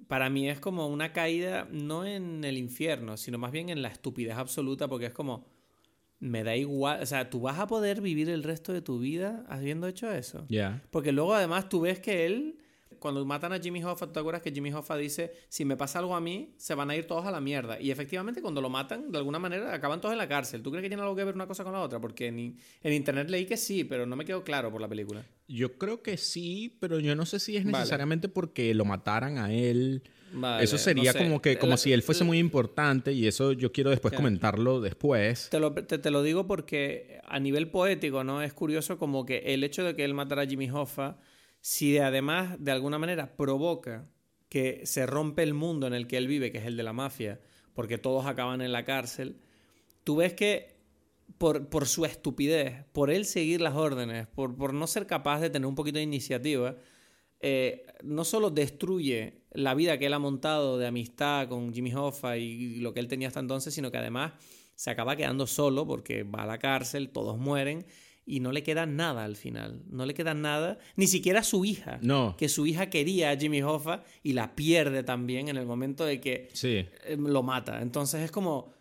para mí es como una caída no en el infierno, sino más bien en la estupidez absoluta, porque es como, me da igual, o sea, tú vas a poder vivir el resto de tu vida habiendo hecho eso. Ya. Porque luego además tú ves que él cuando matan a Jimmy Hoffa, ¿te acuerdas que Jimmy Hoffa dice, si me pasa algo a mí, se van a ir todos a la mierda? Y efectivamente cuando lo matan, de alguna manera, acaban todos en la cárcel. ¿Tú crees que tiene algo que ver una cosa con la otra? Porque en, en internet leí que sí, pero no me quedó claro por la película. Yo creo que sí, pero yo no sé si es necesariamente porque lo mataran a él. eso sería como que como si él fuese muy importante y eso yo quiero después comentarlo después. Te lo, te lo digo porque a nivel poético, ¿no? Es curioso como que el hecho de que él matara a Jimmy Hoffa si además de alguna manera provoca que se rompe el mundo en el que él vive, que es el de la mafia, porque todos acaban en la cárcel, tú ves que por, por su estupidez, por él seguir las órdenes, por, por, no ser capaz de tener un poquito de iniciativa, eh, no solo destruye la vida que él ha montado de amistad con Jimmy Hoffa y lo que él tenía hasta entonces, sino que además se acaba quedando solo porque va a la cárcel, todos mueren y no le queda nada al final. No le queda nada, ni siquiera su hija. No. Que su hija quería a Jimmy Hoffa y la pierde también en el momento de que sí. Eh, lo mata. Entonces es como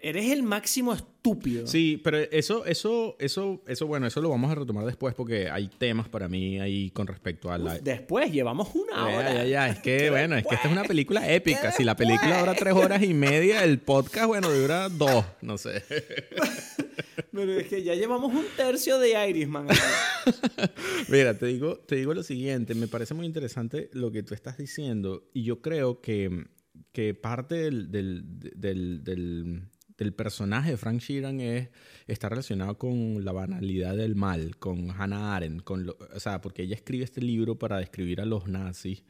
Eres el máximo estúpido. Sí, pero eso, eso, eso, eso, bueno, eso lo vamos a retomar después porque hay temas para mí ahí con respecto a la. después, llevamos una hora. Ya, ya, ya. Es que, bueno, es que esta es una película épica. Si la película dura tres horas y media, el podcast, bueno, dura dos, no sé. Pero es que ya llevamos un tercio de Irishman. Mira, te digo, te digo lo siguiente. Me parece muy interesante lo que tú estás diciendo y yo creo que, que parte del, del del personaje de Frank Sheeran es, está relacionado con la banalidad del mal, con Hannah Arendt, con o sea, porque ella escribe este libro para describir a los nazis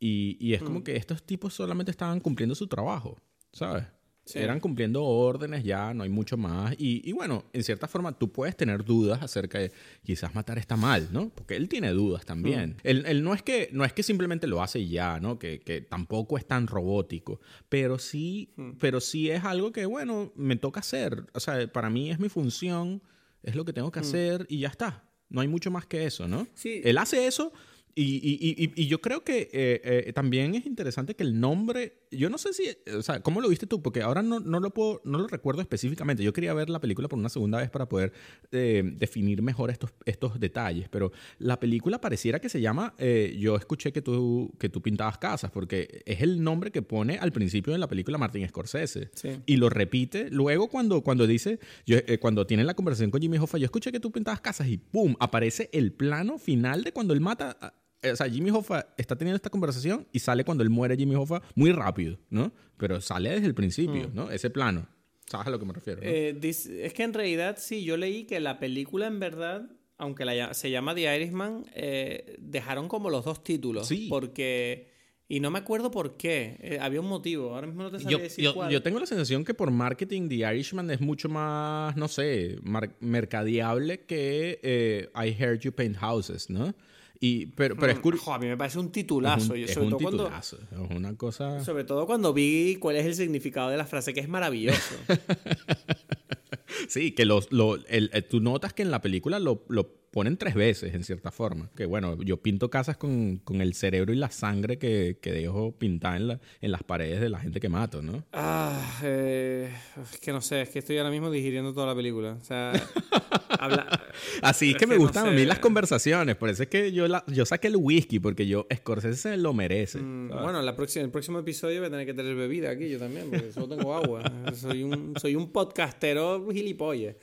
y, y es como mm. que estos tipos solamente estaban cumpliendo su trabajo, ¿sabes? Eran cumpliendo órdenes ya, no hay mucho más. Y, bueno, en cierta forma tú puedes tener dudas acerca de quizás matar está mal, ¿no? Porque él tiene dudas también. Mm. Él, no, es que, no es que simplemente lo hace ya, ¿no? Que, tampoco es tan robótico. Pero sí, mm. pero sí es algo que, bueno, me toca hacer. O sea, para mí es mi función, es lo que tengo que mm. hacer y ya está. No hay mucho más que eso, ¿no? Sí. Él hace eso y, y, y, yo creo que eh, eh, también es interesante que el nombre, yo no sé si, o sea, ¿cómo lo viste tú? Porque ahora no, no, lo puedo, no lo recuerdo específicamente. Yo quería ver la película por una segunda vez para poder eh, definir mejor estos, estos detalles, pero la película pareciera que se llama, yo escuché que tú, que tú pintabas casas, porque es el nombre que pone al principio de la película Martin Scorsese. Y lo repite luego cuando, cuando dice, yo, cuando tiene la conversación con Jimmy Hoffa, yo escuché que tú pintabas casas y ¡pum! aparece el plano final de cuando él mata eh, o sea, Jimmy Hoffa está teniendo esta conversación y sale cuando él muere Jimmy Hoffa muy rápido, ¿no? Pero sale desde el principio, mm. ¿no? Ese plano. ¿Sabes a lo que me refiero? Eh, es que en realidad sí, yo leí que la película en verdad, aunque la, se llama The Irishman, eh, dejaron como los dos títulos. Sí. Porque... Y no me acuerdo por qué. había un motivo. Ahora mismo no te sabía decir yo, cuál. Yo tengo la sensación que por marketing The Irishman es mucho más, no sé, mercadeable que I Heard You Paint Houses, ¿no? Pero, pero es curioso. a mí me parece un titulazo. Es un, titulazo. es una cosa. Sobre todo cuando vi cuál es el significado de la frase, que es maravilloso. sí, que los, lo, el, tú notas que en la película lo, lo ponen tres veces, en cierta forma. Que bueno, yo pinto casas con, con el cerebro y la sangre que, que dejo pintada en, la, en, las paredes de la gente que mato, ¿no? Ah, eh, es que no sé, es que estoy ahora mismo digiriendo toda la película. O sea, Así es que, me gustan a mí las conversaciones. Por eso es que yo, la, yo saqué el whisky, porque yo, Scorsese lo merece. Mm, bueno, la próxima, el próximo episodio voy a tener que tener bebida aquí, yo también, porque solo tengo agua. soy, un, soy un podcastero gilipollas.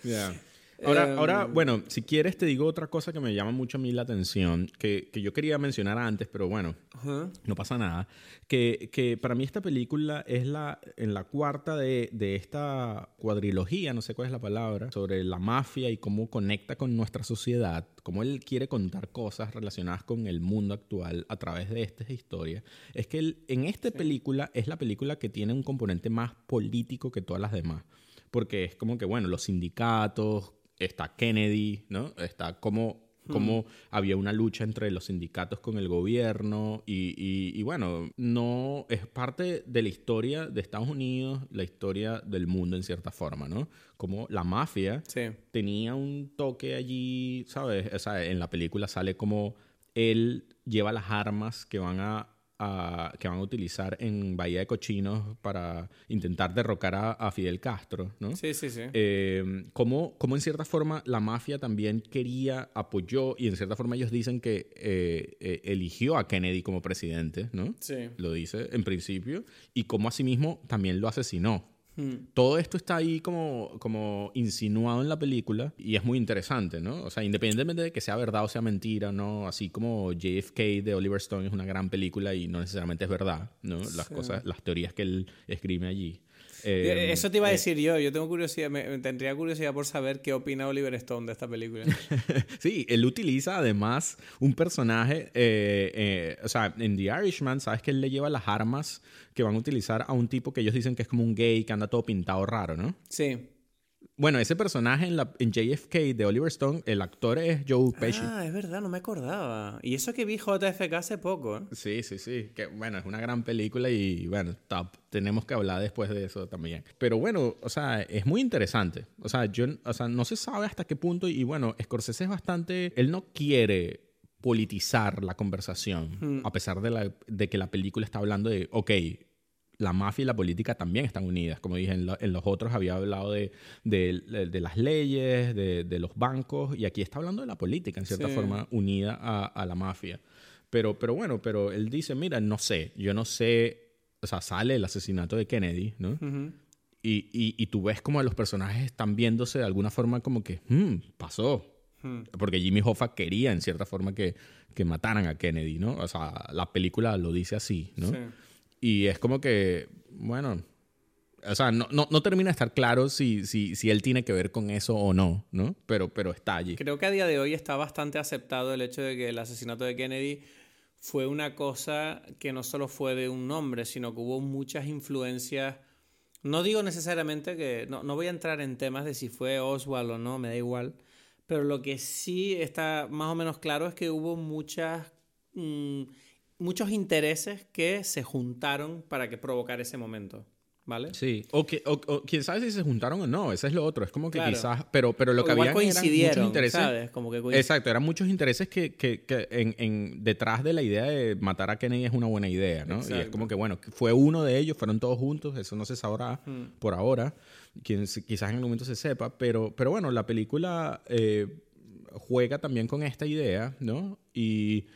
Ahora, ahora, em, bueno, si quieres te digo otra cosa que me llama mucho a mí la atención, que, que yo quería mencionar antes, pero bueno, no pasa nada. Que, que, para mí esta película es la, en la cuarta de, de, esta cuadrilogía, no sé cuál es la palabra, sobre la mafia y cómo conecta con nuestra sociedad, cómo él quiere contar cosas relacionadas con el mundo actual a través de estas historias. Es que él, en esta película es la película que tiene un componente más político que todas las demás porque es como que, bueno, los sindicatos, está Kennedy, ¿no? Está como como había una lucha entre los sindicatos con el gobierno y, y, bueno, no es parte de la historia de Estados Unidos, la historia del mundo en cierta forma, ¿no? Como la mafia tenía un toque allí, ¿sabes? O sea, en la película sale como él lleva las armas que van a que van a utilizar en Bahía de Cochinos para intentar derrocar a, Fidel Castro, ¿no? Sí, sí, sí. Eh, como, como, en cierta forma la mafia también quería, apoyó y en cierta forma ellos dicen que eh, eh, eligió a Kennedy como presidente, ¿no? Sí. Lo dice en principio, y como asimismo también lo asesinó. Hmm. Todo esto está ahí como, como insinuado en la película y es muy interesante, ¿no? O sea, independientemente de que sea verdad o sea mentira, ¿no? Así como JFK de Oliver Stone es una gran película y no necesariamente es verdad, ¿no? Las cosas, las teorías que él escribe allí. Eh, Eso te iba a eh, decir yo. Yo tengo curiosidad, me, tendría curiosidad por saber qué opina Oliver Stone de esta película. sí, él utiliza además un personaje, eh, o sea, en The Irishman, sabes que él le lleva las armas que van a utilizar a un tipo que ellos dicen que es como un gay que anda todo pintado raro, ¿no? Sí. Bueno, ese personaje en, la, en JFK de Oliver Stone, el actor es Joe Pesci. Ah, es verdad, no me acordaba. Y eso que vi JFK hace poco. ¿eh? Sí, sí, sí. Que bueno, es una gran película y bueno, top. Tenemos que hablar después de eso también. Pero bueno, o sea, es muy interesante. O sea, yo, o sea, no se sabe hasta qué punto. Y bueno, Scorsese es bastante. Él no quiere politizar la conversación, hmm. a pesar de, la, de que la película está hablando de, ok, la mafia y la política también están unidas. Como dije, en, los otros había hablado de, las leyes, de, los bancos, y aquí está hablando de la política, en cierta forma, unida a, la mafia. Pero, pero bueno, pero él dice, mira, no sé, yo no sé, o sea, sale el asesinato de Kennedy, ¿no? y, tú ves como los personajes están viéndose de alguna forma como que, hmm, pasó. Hmm. Porque Jimmy Hoffa quería, en cierta forma, que, que mataran a Kennedy, ¿no? O sea, la película lo dice así, ¿no? Sí. Y es como que, bueno, o sea, no, no, no, termina de estar claro si, si, si, él tiene que ver con eso o no, ¿no? Pero, pero está allí. Creo que a día de hoy está bastante aceptado el hecho de que el asesinato de Kennedy fue una cosa que no solo fue de un hombre, sino que hubo muchas influencias. No digo necesariamente que. No, no voy a entrar en temas de si fue Oswald o no, me da igual. Pero lo que sí está más o menos claro es que hubo muchas. Mm, muchos intereses que se juntaron para que provocar ese momento. ¿Vale? Sí, o, que, o, quién sabe si se juntaron o no, ese es lo otro, es como que quizás, pero, pero lo que había eran muchos intereses. Como que exacto, eran muchos intereses que, que, que en, en, detrás de la idea de matar a Kennedy es una buena idea, ¿no? Y es como que, bueno, fue uno de ellos, fueron todos juntos, eso no se sabrá hmm. por ahora, quizás en el momento se sepa, pero, pero bueno, la película eh, juega también con esta idea, ¿no? Y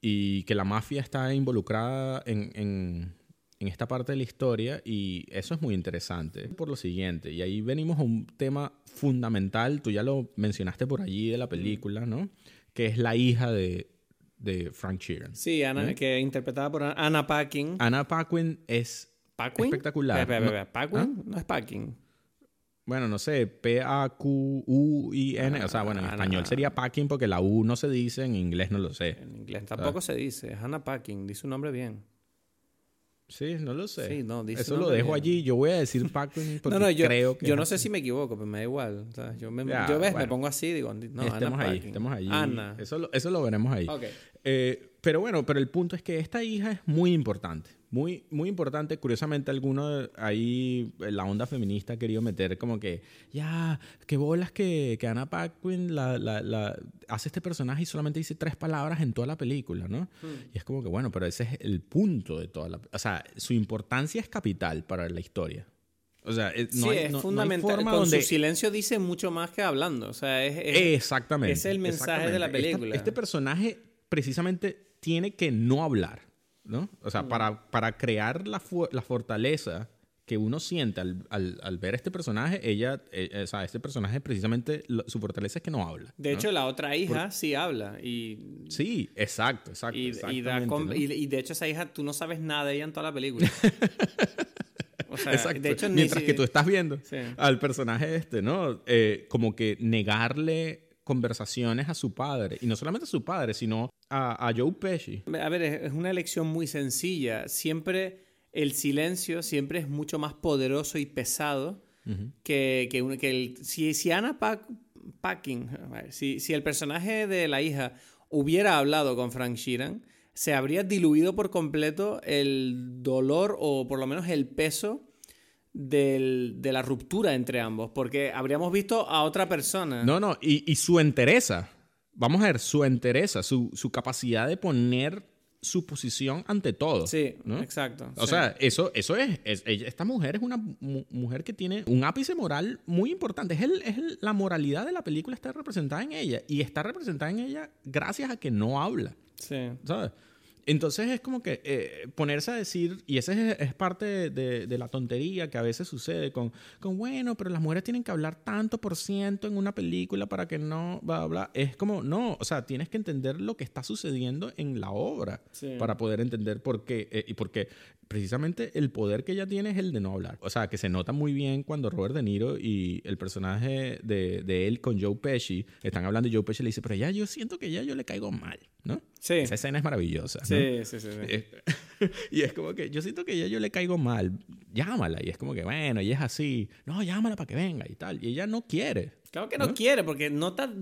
y que la mafia está involucrada en, en, en, esta parte de la historia y eso es muy interesante por lo siguiente, y ahí venimos a un tema fundamental, tú ya lo mencionaste por allí de la película, ¿no? Que es la hija de, de Frank Sheeran. Sí, Ana, que interpretada por Anna Paquin. Anna Paquin es espectacular. ¿Paquin? ¿Ah? ¿No? es Paquin. Bueno, no sé, P-A-Q-U-I-N. o sea, bueno, en ah, español sería packing porque la U no se dice, en inglés no lo sé. En inglés tampoco se dice, Hannah Packing, dice un nombre bien. Sí, no lo sé. Sí, no, dice Eso lo dejo allí. Yo voy a decir packing porque no, no, yo, creo que. Yo no sé si me equivoco, pero me da igual. O sea, yo, me, yo ves, me pongo así, digo, no, estemos ahí, estemos ahí. Ana. Eso, lo, eso lo veremos ahí. Okay. Eh, pero bueno, pero el punto es que esta hija es muy importante. Muy, muy importante. Curiosamente, alguno ahí, la onda feminista ha querido meter como que, ya, qué bolas que, que Anna Paquin la, la, la, hace este personaje y solamente dice tres palabras en toda la película, ¿no? Hmm. Y es como que, bueno, pero ese es el punto de toda la... O sea, su importancia es capital para la historia. O sea, no sí, es fundamental. Con su silencio dice mucho más que hablando. O sea, es, exactamente. Es el mensaje de la película. este personaje precisamente tiene que no hablar, ¿no? O sea, mm. para, para crear la, la fortaleza que uno siente al, al, ver este personaje, ella, eh, o sea, este personaje precisamente, su fortaleza es que no habla. De hecho, la otra hija sí habla. Y... Sí, exacto, exacto. Y, y, de hecho, esa hija, tú no sabes nada de ella en toda la película. O sea, Exacto. De hecho, Mientras que tú estás viendo al personaje este, ¿no? Eh, como que negarle conversaciones a su padre. Y no solamente a su padre, sino a, a Joe Pesci. A ver, es una elección muy sencilla. Siempre el silencio siempre es mucho más poderoso y pesado que, que, que, el... Si, si Anna Packing, si, si el personaje de la hija hubiera hablado con Frank Sheeran, se habría diluido por completo el dolor o por lo menos el peso de la ruptura entre ambos, porque habríamos visto a otra persona. No, no, y, su entereza. Vamos a ver, su entereza, su, su capacidad de poner su posición ante todo. Sí, exacto. O sea, eso, eso es, Esta mujer es una mujer que tiene un ápice moral muy importante. Es, el, es la moralidad de la película está representada en ella. Y está representada en ella gracias a que no habla. Sí. ¿Sabes? Entonces es como que eh, ponerse a decir, y ese es, parte de, la tontería que a veces sucede con, con, bueno, pero las mujeres tienen que hablar tanto por ciento en una película para que no, bla, bla. Es como, no, o sea, tienes que entender lo que está sucediendo en la obra para poder entender por qué. Eh, y porque precisamente el poder que ella tiene es el de no hablar. O sea, que se nota muy bien cuando Robert De Niro y el personaje de, de él con Joe Pesci están hablando y Joe Pesci le dice, pero ya yo siento que ya yo le caigo mal, ¿no? Sí. Esa escena es maravillosa. Sí, sí, sí. y es como que yo siento que ya yo le caigo mal. Llámala. Y es como que, bueno, y es así. No, llámala para que venga y tal. Y ella no quiere. Claro que no, quiere, porque nota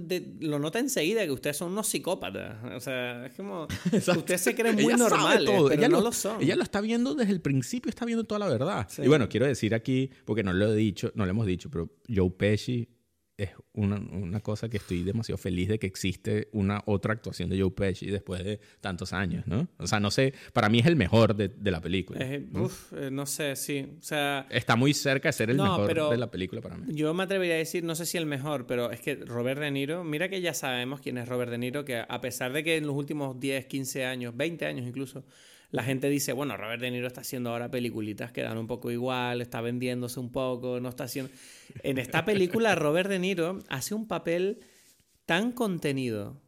lo nota enseguida que ustedes son unos psicópatas. O sea, es como. ustedes se creen muy normales, pero ella no lo, son. Ella lo está viendo desde el principio, está viendo toda la verdad. Y bueno, quiero decir aquí, porque no lo he dicho, no lo hemos dicho, pero Joe Pesci es una, una, cosa que estoy demasiado feliz de que existe una otra actuación de Joe Pesci después de tantos años, ¿no? O sea, no sé, para mí es el mejor de, de la película. ¿no? Uf, eh, no sé, sí. O sea... Está muy cerca de ser el mejor de la película para mí. Yo me atrevería a decir, no sé si el mejor, pero es que Robert De Niro, mira que ya sabemos quién es Robert De Niro, que a pesar de que en los últimos 10, 15 años, 20 años incluso, la gente dice, bueno, Robert De Niro está haciendo ahora peliculitas que dan un poco igual, está vendiéndose un poco, no está haciendo... En esta película Robert De Niro hace un papel tan contenido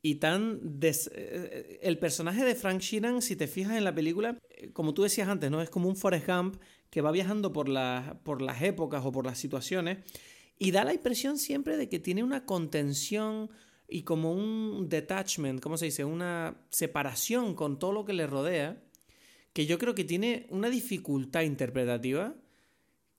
y tan... Eh, el personaje de Frank Sheeran, si te fijas en la película, eh, como tú decías antes, ¿no? Es como un Forrest Gump que va viajando por, por las épocas o por las situaciones y da la impresión siempre de que tiene una contención y como un detachment, ¿cómo se dice? Una separación con todo lo que le rodea, que yo creo que tiene una dificultad interpretativa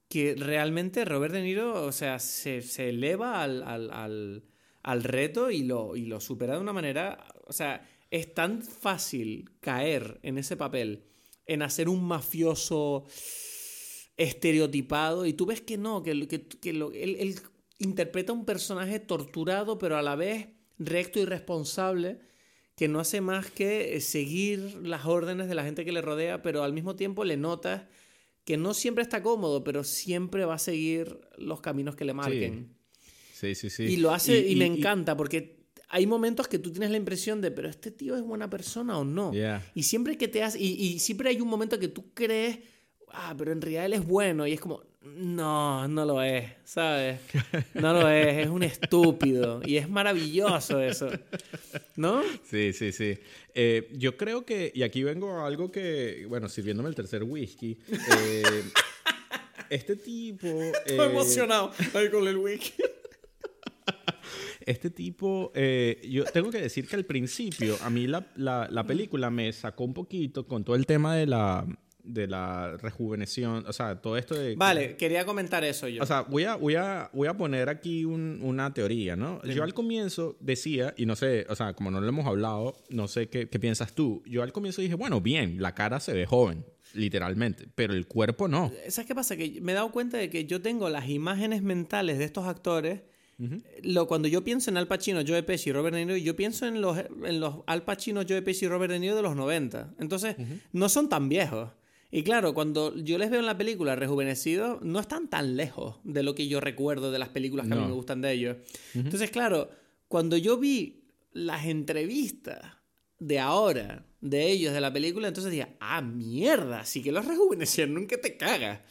que realmente Robert De Niro, o sea, se, eleva al, al, reto y lo, y lo supera de una manera, o sea, es tan fácil caer en ese papel, en hacer un mafioso estereotipado, y tú ves que no, que, que, lo, él interpreta un personaje torturado, pero a la vez recto y responsable que no hace más que eh, seguir las órdenes de la gente que le rodea, pero al mismo tiempo le notas que no siempre está cómodo, pero siempre va a seguir los caminos que le marquen. Sí, sí, sí. Y lo hace y, me encanta porque hay momentos que tú tienes la impresión de, pero este tío es buena persona o no. Y siempre que te hace, y, siempre hay un momento que tú crees, ah, pero en realidad él es bueno y es como, no, no lo es, ¿sabes? No lo es, es un estúpido. Y es maravilloso eso. ¿No? Sí, sí, sí. Eh, yo creo que, y aquí vengo a algo que, bueno, sirviéndome el tercer whisky. Eh, este tipo. Estoy eh, emocionado ahí con el whisky. Este tipo, yo tengo que decir que al principio, a mí la, la película me sacó un poquito con todo el tema de la de la rejuveneción, o sea, todo esto de... Vale, quería comentar eso yo. O sea, voy a, voy a, voy a poner aquí una teoría, ¿no? Yo al comienzo decía, y no sé, o sea, como no lo hemos hablado, no sé qué, qué piensas tú. Yo al comienzo dije, bueno, bien, la cara se ve joven, literalmente, pero el cuerpo no. ¿Sabes qué pasa? Que me he dado cuenta de que yo tengo las imágenes mentales de estos actores... Lo, cuando yo pienso en Al Pacino, Joe Pesci y Robert De Niro, yo pienso en los, en los Al Pacino, Joe Pesci y Robert De Niro de los 90. Entonces, no son tan viejos. Y claro, cuando yo les veo en la película rejuvenecidos, no están tan lejos de lo que yo recuerdo de las películas que a mí me gustan de ellos. Entonces, claro, cuando yo vi las entrevistas de ahora, de ellos, de la película, entonces decía, ah, mierda, sí que los rejuvenecieron, nunca te cagas.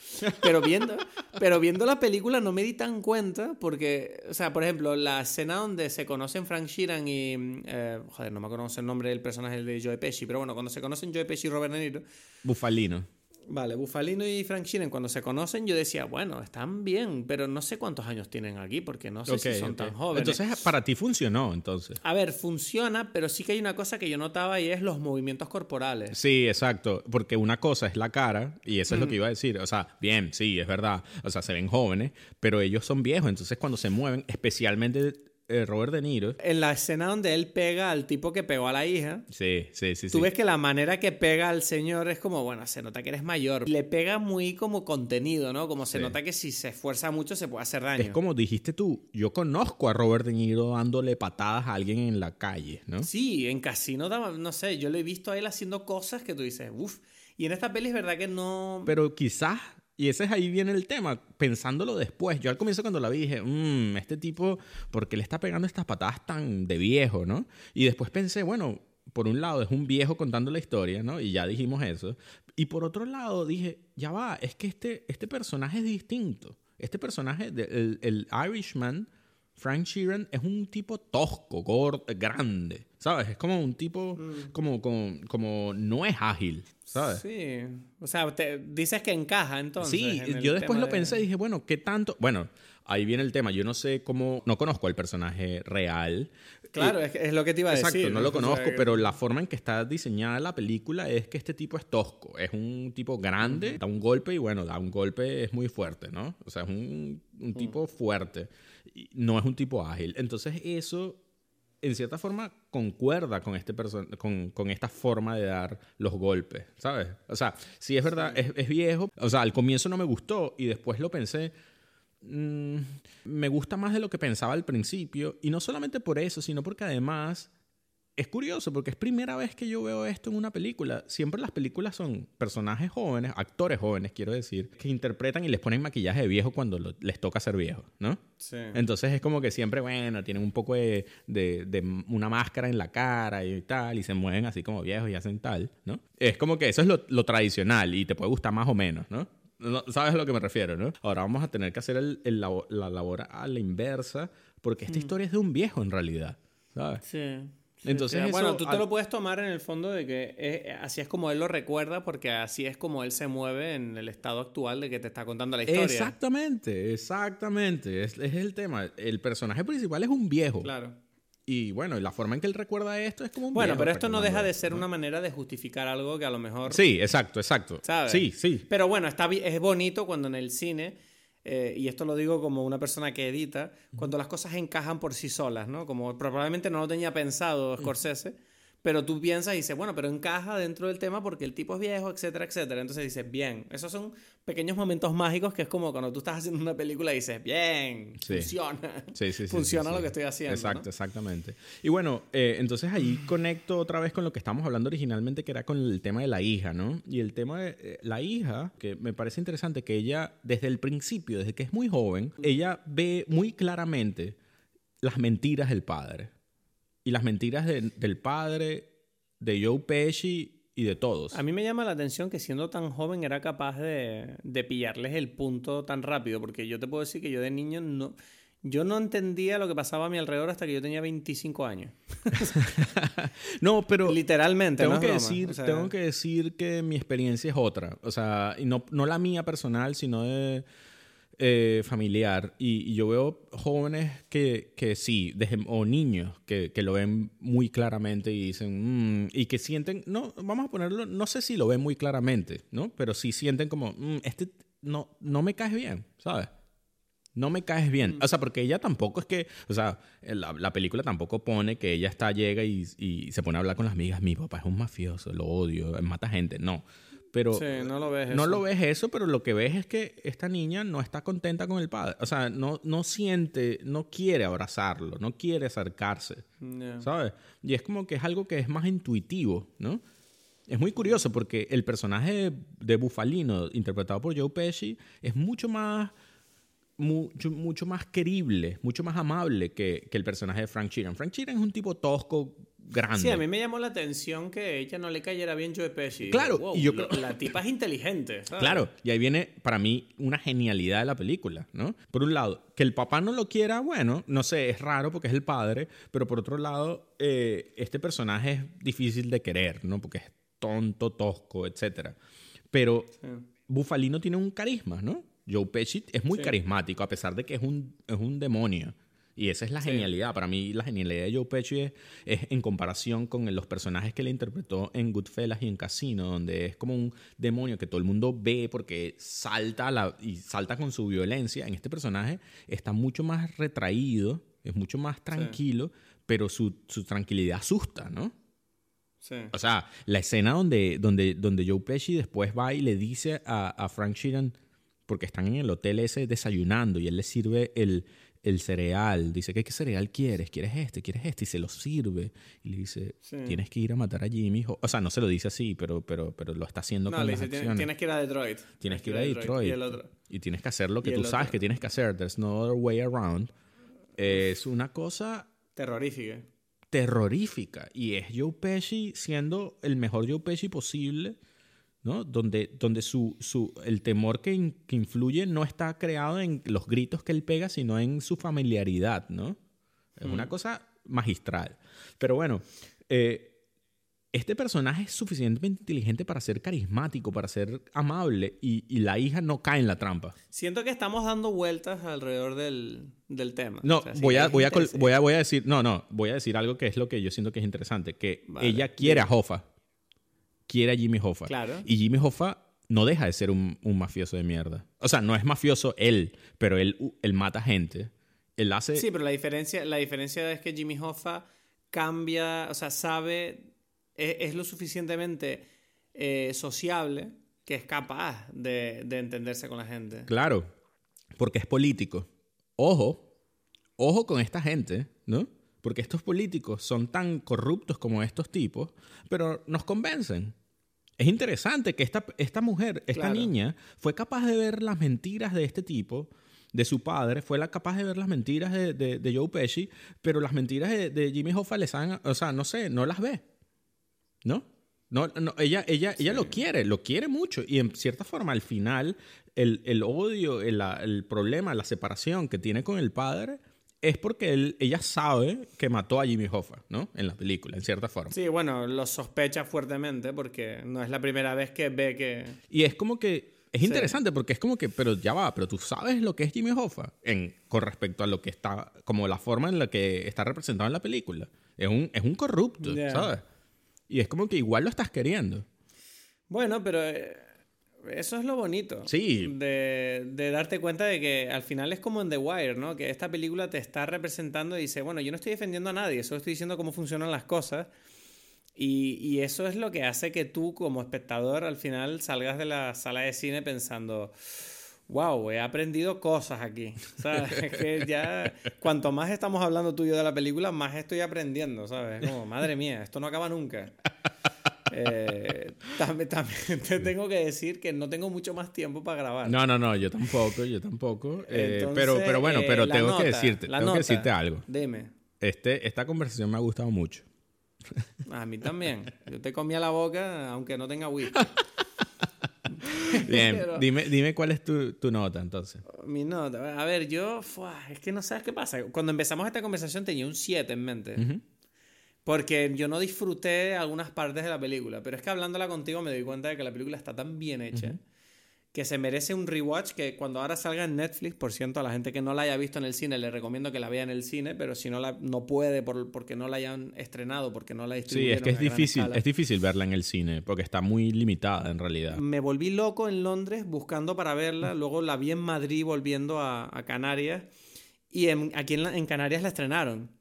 Pero viendo, pero viendo la película no me di tan cuenta porque, o sea, por ejemplo, la escena donde se conocen Frank Sheeran y, eh, joder, no me conoce el nombre del personaje de Joe Pesci, pero bueno, cuando se conocen Joe Pesci y Robert De Niro. Bufalino. Vale, Bufalino y Frank Sheeran cuando se conocen yo decía, bueno, están bien, pero no sé cuántos años tienen aquí porque no sé si son tan jóvenes. Entonces, para ti funcionó, entonces. A ver, funciona, pero sí que hay una cosa que yo notaba y es los movimientos corporales. Sí, exacto, porque una cosa es la cara y eso es lo que iba a decir, o sea, bien, sí, es verdad, o sea, se ven jóvenes, pero ellos son viejos, entonces cuando se mueven, especialmente eh, Robert De Niro. En la escena donde él pega al tipo que pegó a la hija. Sí, sí, sí. Tú ves que la manera que pega al señor es como, bueno, se nota que eres mayor. Le pega muy como contenido, ¿no? Como se nota que si se esfuerza mucho se puede hacer daño. Es como dijiste tú, yo conozco a Robert De Niro dándole patadas a alguien en la calle, ¿no? Sí, en Casino, no sé, yo lo he visto a él haciendo cosas que tú dices, uff. Y en esta peli es verdad que no... Pero quizás y ese es ahí viene el tema, pensándolo después. Yo al comienzo cuando la vi dije, mmm, este tipo, ¿por qué le está pegando estas patadas tan de viejo, no? Y después pensé, bueno, por un lado es un viejo contando la historia, ¿no? Y ya dijimos eso. Y por otro lado dije, ya va, es que este, este personaje es distinto. Este personaje, el, el Irishman, Frank Sheeran, es un tipo tosco, gordo, grande. ¿Sabes? Es como un tipo, mm. como, como, como no es ágil, ¿sabes? Sí. O sea, te, dices que encaja entonces. Sí, yo después lo pensé y dije, bueno, ¿qué tanto? Bueno, ahí viene el tema. Yo no sé cómo, no conozco al personaje real. Claro, es, lo que te iba a decir. Exacto, no lo conozco, pero la forma en que está diseñada la película es que este tipo es tosco. Es un tipo grande, da un golpe y bueno, da un golpe es muy fuerte, ¿no? O sea, es un, un tipo fuerte. No es un tipo ágil. Entonces eso en cierta forma concuerda con, este con, con, esta forma de dar los golpes, ¿sabes? O sea, sí es verdad, es, es, viejo. O sea, al comienzo no me gustó y después lo pensé. Mm, me gusta más de lo que pensaba al principio. Y no solamente por eso, sino porque además es curioso porque es primera vez que yo veo esto en una película. Siempre las películas son personajes jóvenes, actores jóvenes, quiero decir, que interpretan y les ponen maquillaje de viejo cuando les toca ser viejos, ¿no? Sí. Entonces es como que siempre, bueno, tienen un poco de, de, una máscara en la cara y tal, y se mueven así como viejos y hacen tal, ¿no? Es como que eso es lo, tradicional y te puede gustar más o menos, ¿no? ¿Sabes a lo que me refiero, no? Ahora vamos a tener que hacer el, la labor a la inversa porque esta mm. historia es de un viejo en realidad, ¿sabes? Sí. Entonces, bueno, tú te lo puedes tomar en el fondo de que así es como él lo recuerda, porque así es como él se mueve en el estado actual de que te está contando la historia. Exactamente, exactamente. Es, es el tema. El personaje principal es un viejo. Claro. Y bueno, la forma en que él recuerda esto es como un Bueno, pero esto no deja de ser una manera de justificar algo que a lo mejor. Sí, exacto, exacto. ¿sabes? Sí, sí. Pero bueno, está, es bonito cuando en el cine eh, y esto lo digo como una persona que edita, cuando las cosas encajan por sí solas, ¿no? Como probablemente no lo tenía pensado Scorsese, pero tú piensas y dices, bueno, pero encaja dentro del tema porque el tipo es viejo, etcétera, etcétera. Entonces dices, bien, esos son pequeños momentos mágicos que es como cuando tú estás haciendo una película y dices, bien, funciona. Sí, sí, funciona lo que estoy haciendo. Exacto, exactamente. Y bueno, eh, entonces ahí conecto otra vez con lo que estábamos hablando originalmente, que era con el tema de la hija, ¿no? Y el tema de eh, la hija, que me parece interesante que ella, desde el principio, desde que es muy joven, ella ve muy claramente las mentiras del padre y las mentiras del padre, de Joe Pesci y de todos. A mí me llama la atención que siendo tan joven era capaz de, de pillarles el punto tan rápido, porque yo te puedo decir que yo de niño no... Yo no entendía lo que pasaba a mi alrededor hasta que yo tenía 25 años. no, pero... Literalmente, tengo, que decir, tengo que decir que mi experiencia es otra. O sea, y no, no la mía personal, sino de eh, familiar y, yo veo jóvenes que, que sí, o niños que, que, lo ven muy claramente y dicen, mm", y que sienten, no, vamos a ponerlo, no sé si lo ven muy claramente, ¿no? Pero sí sienten como, mm, este no, no me caes bien, ¿sabes? No me caes bien. Mm. O sea, porque ella tampoco es que, o sea, la, la película tampoco pone que ella está, llega y, y, se pone a hablar con las amigas, mi papá es un mafioso, lo odio, mata gente. No. Pero no lo ves no lo ves eso, pero lo que ves es que esta niña no está contenta con el padre. O sea, no, no siente, no quiere abrazarlo, no quiere acercarse. ¿Sabes? Y es como que es algo que es más intuitivo, ¿no? Es muy curioso porque el personaje de Bufalino, interpretado por Joe Pesci, es mucho más mucho, mucho más querible, mucho más amable que, que, el personaje de Frank Sheeran. Frank Sheeran es un tipo tosco, grande. Sí, a mí me llamó la atención que ella no le cayera bien Joe Pesci. Claro, y yo creo... La tipa es inteligente. Claro, y ahí viene para mí una genialidad de la película, ¿no? Por un lado, que el papá no lo quiera, bueno, no sé, es raro porque es el padre, pero por otro lado, eh, este personaje es difícil de querer, ¿no? Porque es tonto, tosco, etc. Pero Bufalino tiene un carisma, ¿no? Joe Pesci es muy carismático, a pesar de que es un, es un demonio. Y esa es la genialidad. Para mí, la genialidad de Joe Pesci es, en comparación con los personajes que le interpretó en Goodfellas y en Casino, donde es como un demonio que todo el mundo ve porque salta la, y salta con su violencia. En este personaje está mucho más retraído, es mucho más tranquilo, pero su, tranquilidad asusta, ¿no? Sí. O sea, la escena donde, donde, donde Joe Pesci después va y le dice a, a Frank Sheeran, porque están en el hotel ese desayunando y él le sirve el, el cereal. Dice, ¿qué, cereal quieres? ¿Quieres este? ¿Quieres este? Y se lo sirve. Y le dice, tienes que ir a matar a Jimmy. O sea, no se lo dice así, pero, pero, pero lo está haciendo con las acciones. Tienes que ir a Detroit. Tienes que ir a Detroit. Y, tienes que hacer lo que tú sabes que tienes que hacer. There's no other way around. Es una cosa... Terrorífica. Terrorífica. Y es Joe Pesci siendo el mejor Joe Pesci posible ¿no? Donde, donde su, su, el temor que, que, influye no está creado en los gritos que él pega, sino en su familiaridad, ¿no? Es una cosa magistral. Pero bueno, eh, este personaje es suficientemente inteligente para ser carismático, para ser amable, y, y, la hija no cae en la trampa. Siento que estamos dando vueltas alrededor del, del tema. No, voy, a, voy, a, voy, a, voy, a, decir, no, no, voy a decir algo que es lo que yo siento que es interesante, que ella quiere a Hoffa quiere a Jimmy Hoffa. Claro. Y Jimmy Hoffa no deja de ser un, mafioso de mierda. O sea, no es mafioso él, pero él, él mata gente. Él hace... Sí, pero la diferencia, la diferencia es que Jimmy Hoffa cambia, o sea, sabe, es, lo suficientemente eh, sociable que es capaz de, de entenderse con la gente. Claro, porque es político. Ojo, ojo con esta gente, ¿no? Porque estos políticos son tan corruptos como estos tipos, pero nos convencen. Es interesante que esta, esta mujer, esta niña, fue capaz de ver las mentiras de este tipo, de su padre, fue la capaz de ver las mentiras de, de, Joe Pesci, pero las mentiras de, Jimmy Hoffa les han, o sea, no sé, no las ve. ¿No? No, no, ella, ella, ella lo quiere, lo quiere mucho. Y en cierta forma, al final, el, el odio, el, el, problema, la separación que tiene con el padre, es porque él, ella sabe que mató a Jimmy Hoffa, ¿no? En la película, en cierta forma. Sí, bueno, lo sospecha fuertemente porque no es la primera vez que ve que... Y es como que... Es interesante porque es como que, pero ya va, pero tú sabes lo que es Jimmy Hoffa en, con respecto a lo que está, como la forma en la que está representado en la película. Es un, es un corrupto, ¿sabes? Y es como que igual lo estás queriendo. Bueno, pero eh, eso es lo bonito. Sí. De, de, darte cuenta de que al final es como en The Wire, ¿no? Que esta película te está representando y dice, bueno, yo no estoy defendiendo a nadie, solo estoy diciendo cómo funcionan las cosas. Y, y eso es lo que hace que tú, como espectador, al final salgas de la sala de cine pensando, wow, he aprendido cosas aquí. ¿Sabes? es que ya, cuanto más estamos hablando tú y yo de la película, más estoy aprendiendo, ¿sabes? Como, madre mía, esto no acaba nunca. Eh, también, te tengo que decir que no tengo mucho más tiempo para grabar. No, no, no, yo tampoco, yo tampoco. Eh, pero, pero bueno, pero eh, tengo, que decirte, tengo que decirte algo. Dime. Este, esta conversación me ha gustado mucho. A mí también. Yo te comía la boca aunque no tenga whisky. Bien, dime, dime cuál es tu, tu, nota entonces. Mi nota. A ver, yo. es que no sabes qué pasa. Cuando empezamos esta conversación tenía un 7 en mente. Porque yo no disfruté algunas partes de la película, pero es que hablándola contigo me doy cuenta de que la película está tan bien hecha que se merece un rewatch que cuando ahora salga en Netflix, por cierto, a la gente que no la haya visto en el cine, le recomiendo que la vea en el cine, pero si no la no puede por, porque no la hayan estrenado, porque no la distribuyeron. Sí, es que es difícil, es difícil verla en el cine, porque está muy limitada en realidad. Me volví loco en Londres buscando para verla, luego la vi en Madrid volviendo a, Canarias, y aquí en Canarias la estrenaron.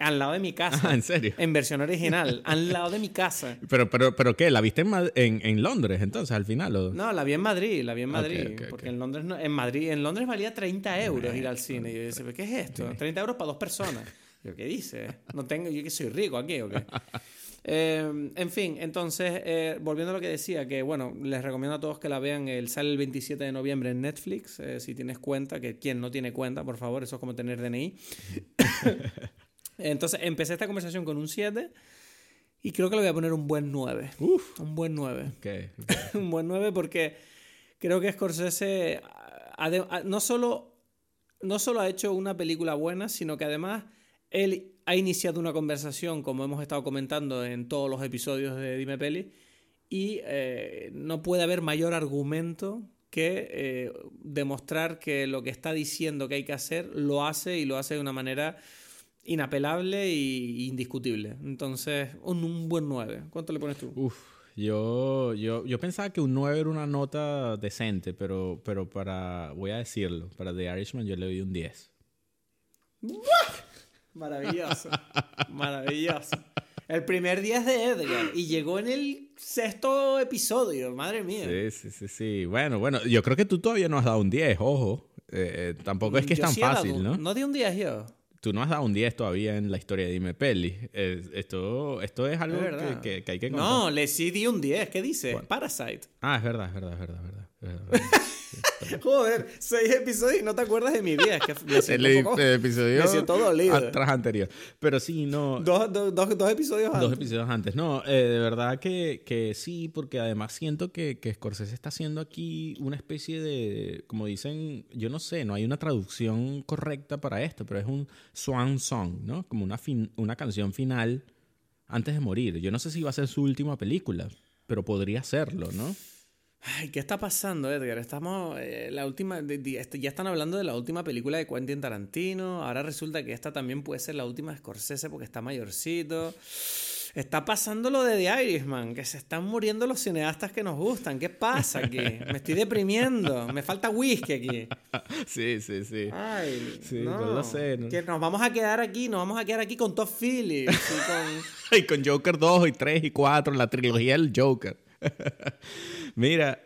Al lado de mi casa. Ah, ¿en serio? En versión original. al lado de mi casa. ¿Pero, pero, pero qué? ¿La viste en, en, Londres entonces al final? O? No, la vi en Madrid. La vi en Madrid. porque en Londres no, en Madrid en Londres valía 30 euros ir al cine. Y yo decía, ¿qué es esto? 30 euros para dos personas. Yo, ¿qué dice? No tengo, yo que soy rico aquí, ¿o qué? Eh, en fin, entonces, eh, volviendo a lo que decía, que bueno, les recomiendo a todos que la vean. El, sale el 27 de noviembre en Netflix. Eh, si tienes cuenta, que quien no tiene cuenta, por favor, eso es como tener DNI. Entonces empecé esta conversación con un 7. Y creo que le voy a poner un buen 9. Uf. Un buen 9. Okay, un buen 9 porque creo que Scorsese no, solo, no solo ha hecho una película buena, sino que además él ha iniciado una conversación, como hemos estado comentando en todos los episodios de Dime Peli, y eh, no puede haber mayor argumento que eh, demostrar que lo que está diciendo que hay que hacer lo hace y lo hace de una manera inapelable e indiscutible. Entonces, un, buen 9. ¿Cuánto le pones tú? Uf, yo, yo, yo pensaba que un 9 era una nota decente, pero, pero para, voy a decirlo, para The Irishman yo le doy un 10. Maravilloso, maravilloso. El primer 10 de Edgar y llegó en el sexto episodio, madre mía. Sí, sí, sí, sí. Bueno, bueno, yo creo que tú todavía no has dado un 10, ojo. Eh, eh, tampoco es que es tan fácil, ¿no? No di un 10 yo. Tú no has dado un 10 todavía en la historia de Dime Peli. esto, esto es algo que, hay que contar. No, le sí di un 10. ¿Qué dice? Parasite. Ah, es verdad, es verdad, es verdad. Es verdad, es verdad. Joder, seis episodios y no te acuerdas de mi vida. Es que me siento el, poco, episodio me siento dolido. Atrás anterior. Pero sí, no. Dos, dos, dos, episodios antes. Dos episodios antes. No, eh, de verdad que, que, sí, porque además siento que, que Scorsese está haciendo aquí una especie de. Como dicen, yo no sé, no hay una traducción correcta para esto, pero es un swan song, ¿no? Como una, fin, una canción final antes de morir. Yo no sé si va a ser su última película, pero podría serlo, ¿no? Ay, ¿qué está pasando, Edgar? Estamos. Eh, la última. Este, ya están hablando de la última película de Quentin Tarantino. Ahora resulta que esta también puede ser la última de Scorsese porque está mayorcito. Está pasando lo de The Irishman, que se están muriendo los cineastas que nos gustan. ¿Qué pasa aquí? Me estoy deprimiendo. Me falta whisky aquí. Sí, sí, sí. Ay, sí, no. lo sé. Que nos vamos a quedar aquí, nos vamos a quedar aquí con Todd Phillips y con... y con Joker 2 y 3 y 4, la trilogía del Joker. mira,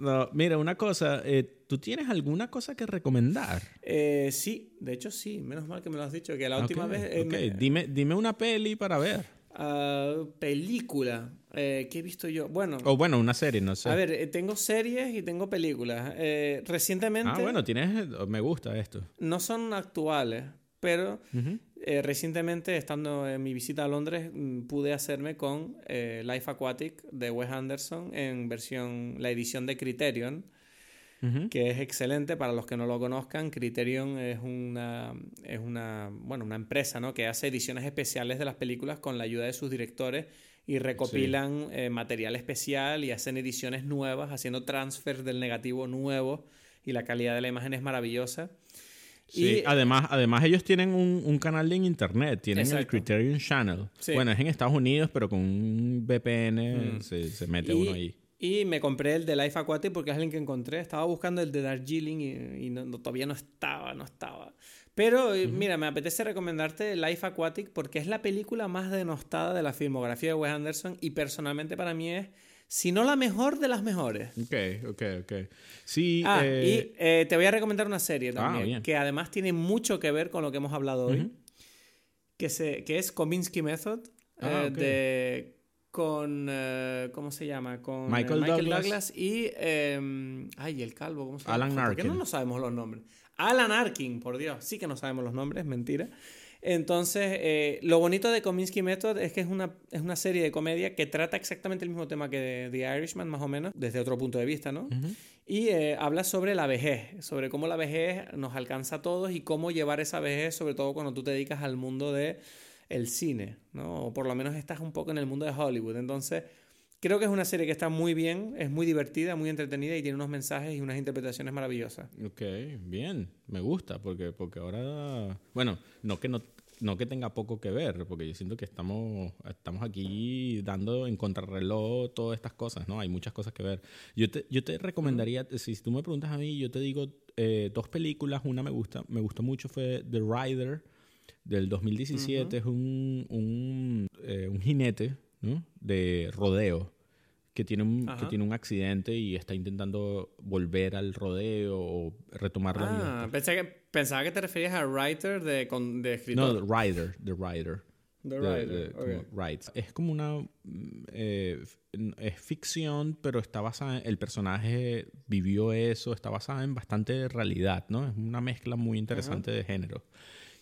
no, mira, una cosa, eh, ¿tú tienes alguna cosa que recomendar? Eh, sí, de hecho sí, menos mal que me lo has dicho, que la última vez... Eh, dime, dime una peli para ver. Ah, película, ¿qué he visto yo? Bueno... O bueno, una serie, no sé. A ver, tengo series y tengo películas. recientemente... Ah, bueno, tienes... Me gusta esto. No son actuales, pero eh, recientemente, estando en mi visita a Londres, mm, pude hacerme con eh, Life Aquatic de Wes Anderson en versión, la edición de Criterion, que es excelente para los que no lo conozcan. Criterion es una, es una, bueno, una empresa ¿no? que hace ediciones especiales de las películas con la ayuda de sus directores y recopilan eh, material especial y hacen ediciones nuevas, haciendo transfers del negativo nuevo y la calidad de la imagen es maravillosa. Sí, además, además ellos tienen un, canal en internet, tienen el Criterion Channel. Bueno, es en Estados Unidos, pero con un VPN mm. se, mete uno ahí. Y me compré el de Life Aquatic porque es el que encontré. Estaba buscando el de Darjeeling y, todavía no estaba, no estaba. Pero eh, mira, me apetece recomendarte Life Aquatic porque es la película más denostada de la filmografía de Wes Anderson y personalmente para mí es si no la mejor de las mejores. Ok, ok, ok. Sí. Ah, y eh, eh, te voy a recomendar una serie ah, también, que además tiene mucho que ver con lo que hemos hablado hoy, que, se, que es Kominsky Method, ah, eh, de, con, ¿cómo se llama? Con Michael, Douglas. y, em, ay, el calvo, ¿cómo se llama? Alan Arkin. ¿Por qué no nos sabemos los nombres? Alan Arkin, por Dios, sí que no sabemos los nombres, mentira. Entonces, eh, lo bonito de Kominsky Method es que es una, es una serie de comedia que trata exactamente el mismo tema que The Irishman, más o menos, desde otro punto de vista, ¿no? Y eh, habla sobre la vejez, sobre cómo la vejez nos alcanza a todos y cómo llevar esa vejez, sobre todo cuando tú te dedicas al mundo de el cine, ¿no? O por lo menos estás un poco en el mundo de Hollywood. Entonces, Creo que es una serie que está muy bien, es muy divertida, muy entretenida y tiene unos mensajes y unas interpretaciones maravillosas. Ok, bien, me gusta porque, porque ahora, bueno, no que no, no que tenga poco que ver, porque yo siento que estamos, estamos aquí dando en contrarreloj todas estas cosas, ¿no? Hay muchas cosas que ver. Yo te, yo te recomendaría, si tú me preguntas a mí, yo te digo eh, dos películas, una me gusta, me gustó mucho fue The Rider del 2017, es un, un, eh, un jinete de rodeo que tiene, un, que tiene un accidente y está intentando volver al rodeo o retomar la ah, Pensé que, pensaba que te referías a writer de, de escritor. No, rider, the rider. The Rider. Es como una. Eh, es ficción, pero está basada. el personaje vivió eso, está basada en bastante realidad, ¿no? Es una mezcla muy interesante de género.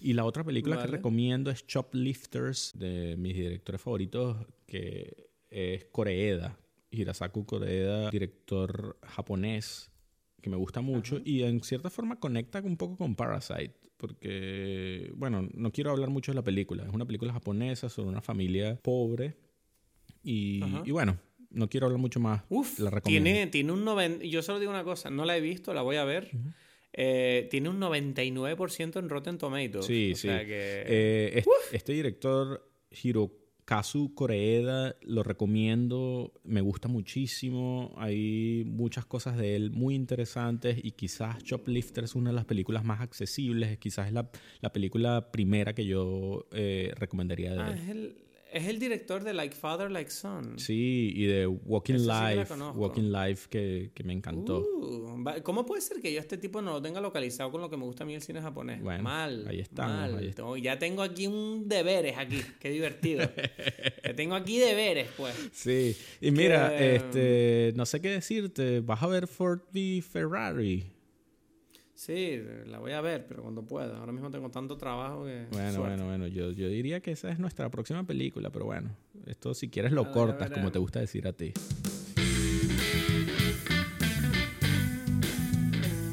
Y la otra película que recomiendo es Choplifters, de mis directores favoritos, que es Koreeda. Hirasaku Koreeda, director japonés, que me gusta mucho y en cierta forma conecta un poco con Parasite, porque, bueno, no quiero hablar mucho de la película, es una película japonesa sobre una familia pobre y, bueno, no quiero hablar mucho más. Uf, la tiene, tiene un 90, yo solo digo una cosa, no la he visto, la voy a ver. Eh, tiene un 99% en Rotten Tomatoes. Sí, sí. Eh, este director, Hiro Kazu Koreeda lo recomiendo, me gusta muchísimo, hay muchas cosas de él muy interesantes y quizás Choplifter es una de las películas más accesibles, quizás es la, la película primera que yo eh, recomendaría de ah, él. Es el director de Like Father, Like Son. Sí, y de Walking Life. Walking Life que, que me encantó. Uh, ¿Cómo puede ser que yo este tipo no lo tenga localizado con lo que me gusta a mí el cine japonés? mal. Ahí estamos. Ahí Ya tengo aquí un deberes aquí. Qué divertido. que tengo aquí deberes, pues. Sí. Y mira, este, no sé qué decirte. ¿Vas a ver Ford v Ferrari? Sí, la voy a ver, pero cuando pueda. Ahora mismo tengo tanto trabajo que. Bueno, bueno, bueno. Yo, yo diría que esa es nuestra próxima película, pero bueno. Esto si quieres lo cortas, como te gusta decir a ti.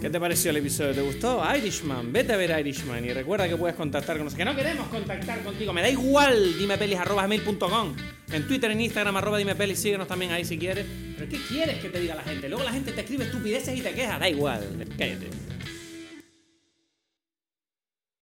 ¿Qué te pareció el episodio? ¿Te gustó? Irishman, vete a ver Irishman y recuerda que puedes contactar con nosotros. Que no queremos contactar contigo, me da igual, dimepelis.gmail.com. En Twitter, en Instagram, arroba dimepelis, síguenos también ahí si quieres. ¿Pero qué quieres que te diga la gente? Luego la gente te escribe estupideces y te queja, da igual, cállate.